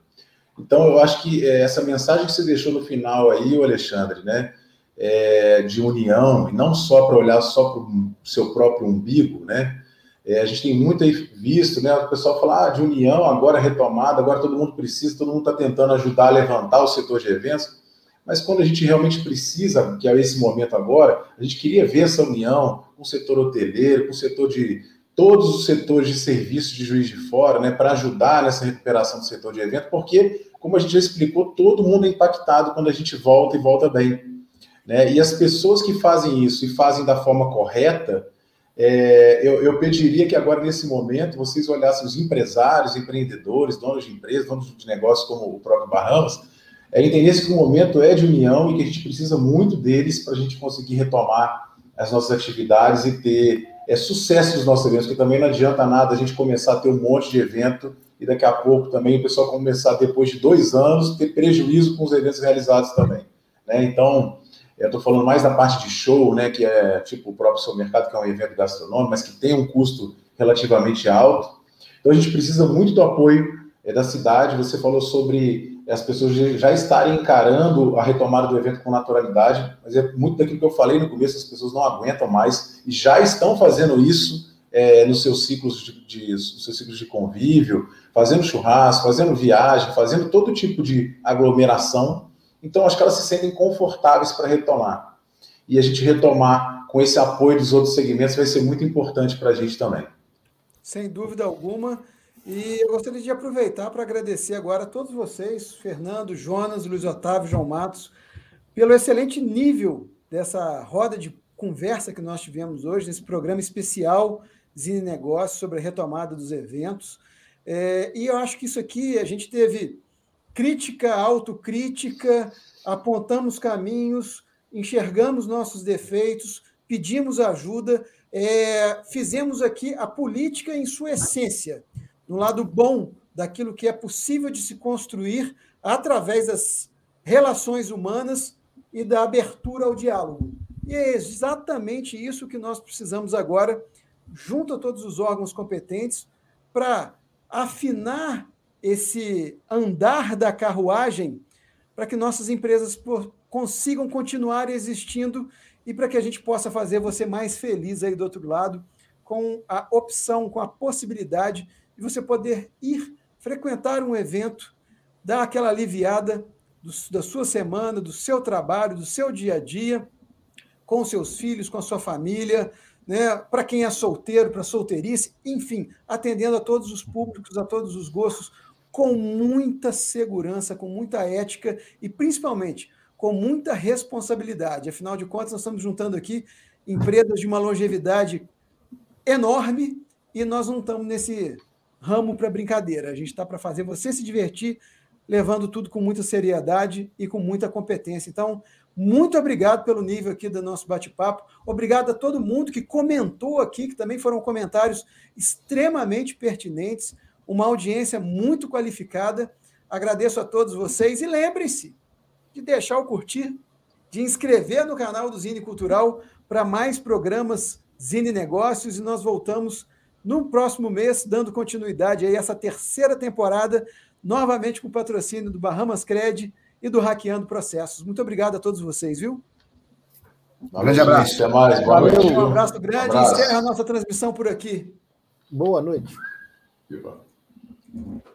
Então, eu acho que é, essa mensagem que você deixou no final aí, Alexandre, né, é, de união, e não só para olhar só para o seu próprio umbigo, né, é, a gente tem muito aí visto, né? O pessoal fala ah, de união, agora retomada, agora todo mundo precisa, todo mundo está tentando ajudar a levantar o setor de eventos. Mas quando a gente realmente precisa, que é esse momento agora, a gente queria ver essa união com o setor hoteleiro, com o setor de todos os setores de serviço de juiz de fora, né, para ajudar nessa recuperação do setor de evento, porque, como a gente já explicou, todo mundo é impactado quando a gente volta e volta bem. Né? E as pessoas que fazem isso e fazem da forma correta, é, eu, eu, pediria que agora, nesse momento, vocês olhassem os empresários, empreendedores, donos de empresas, donos de negócios como o próprio Bahamas, é, entendesse que o momento é de união e que a gente precisa muito deles para a gente conseguir retomar as nossas atividades e ter é, sucesso nos nossos eventos, porque também não adianta nada a gente começar a ter um monte de evento e daqui a pouco também o pessoal começar, depois de dois anos, ter prejuízo com os eventos realizados também. Né? Então, eu estou falando mais da parte de show, né, que é tipo o próprio seu mercado, que é um evento gastronômico, mas que tem um custo relativamente alto. Então a gente precisa muito do apoio é, da cidade. Você falou sobre as pessoas já estarem encarando a retomada do evento com naturalidade, mas é muito daquilo que eu falei no começo, as pessoas não aguentam mais e já estão fazendo isso é, nos seus ciclos de, de, nos seus ciclos de convívio, fazendo churrasco, fazendo viagem, fazendo todo tipo de aglomeração então, acho que elas se sentem confortáveis para retomar. E a gente retomar com esse apoio dos outros segmentos vai ser muito importante para a gente também. Sem dúvida alguma. E eu gostaria de aproveitar para agradecer agora a todos vocês, Fernando, Jonas, Luiz Otávio, João Matos, pelo excelente nível dessa roda de conversa que nós tivemos hoje, nesse programa especial Zine Negócios sobre a retomada dos eventos. É, e eu acho que isso aqui a gente teve crítica, autocrítica, apontamos caminhos, enxergamos nossos defeitos, pedimos ajuda, é, fizemos aqui a política em sua essência, no lado bom daquilo que é possível de se construir através das relações humanas e da abertura ao diálogo. E é exatamente isso que nós precisamos agora, junto a todos os órgãos competentes, para afinar esse andar da carruagem para que nossas empresas consigam continuar existindo e para que a gente possa fazer você mais feliz aí do outro lado, com a opção, com a possibilidade de você poder ir frequentar um evento, dar aquela aliviada do, da sua semana, do seu trabalho, do seu dia a dia, com seus filhos, com a sua família, né? para quem é solteiro, para solteirice, enfim, atendendo a todos os públicos, a todos os gostos, com muita segurança, com muita ética e principalmente com muita responsabilidade. Afinal de contas, nós estamos juntando aqui empresas de uma longevidade enorme e nós não estamos nesse ramo para brincadeira. A gente está para fazer você se divertir, levando tudo com muita seriedade e com muita competência. Então, muito obrigado pelo nível aqui do nosso bate-papo. Obrigado a todo mundo que comentou aqui, que também foram comentários extremamente pertinentes uma audiência muito qualificada. Agradeço a todos vocês e lembrem-se de deixar o curtir, de inscrever no canal do Zine Cultural para mais programas Zine Negócios e nós voltamos no próximo mês, dando continuidade a essa terceira temporada, novamente com o patrocínio do Bahamas Cred e do Hackeando Processos. Muito obrigado a todos vocês, viu? Um grande abraço. Até mais. Boa noite. Um abraço grande. Um abraço. Encerra a nossa transmissão por aqui. Boa noite. Mm-hmm.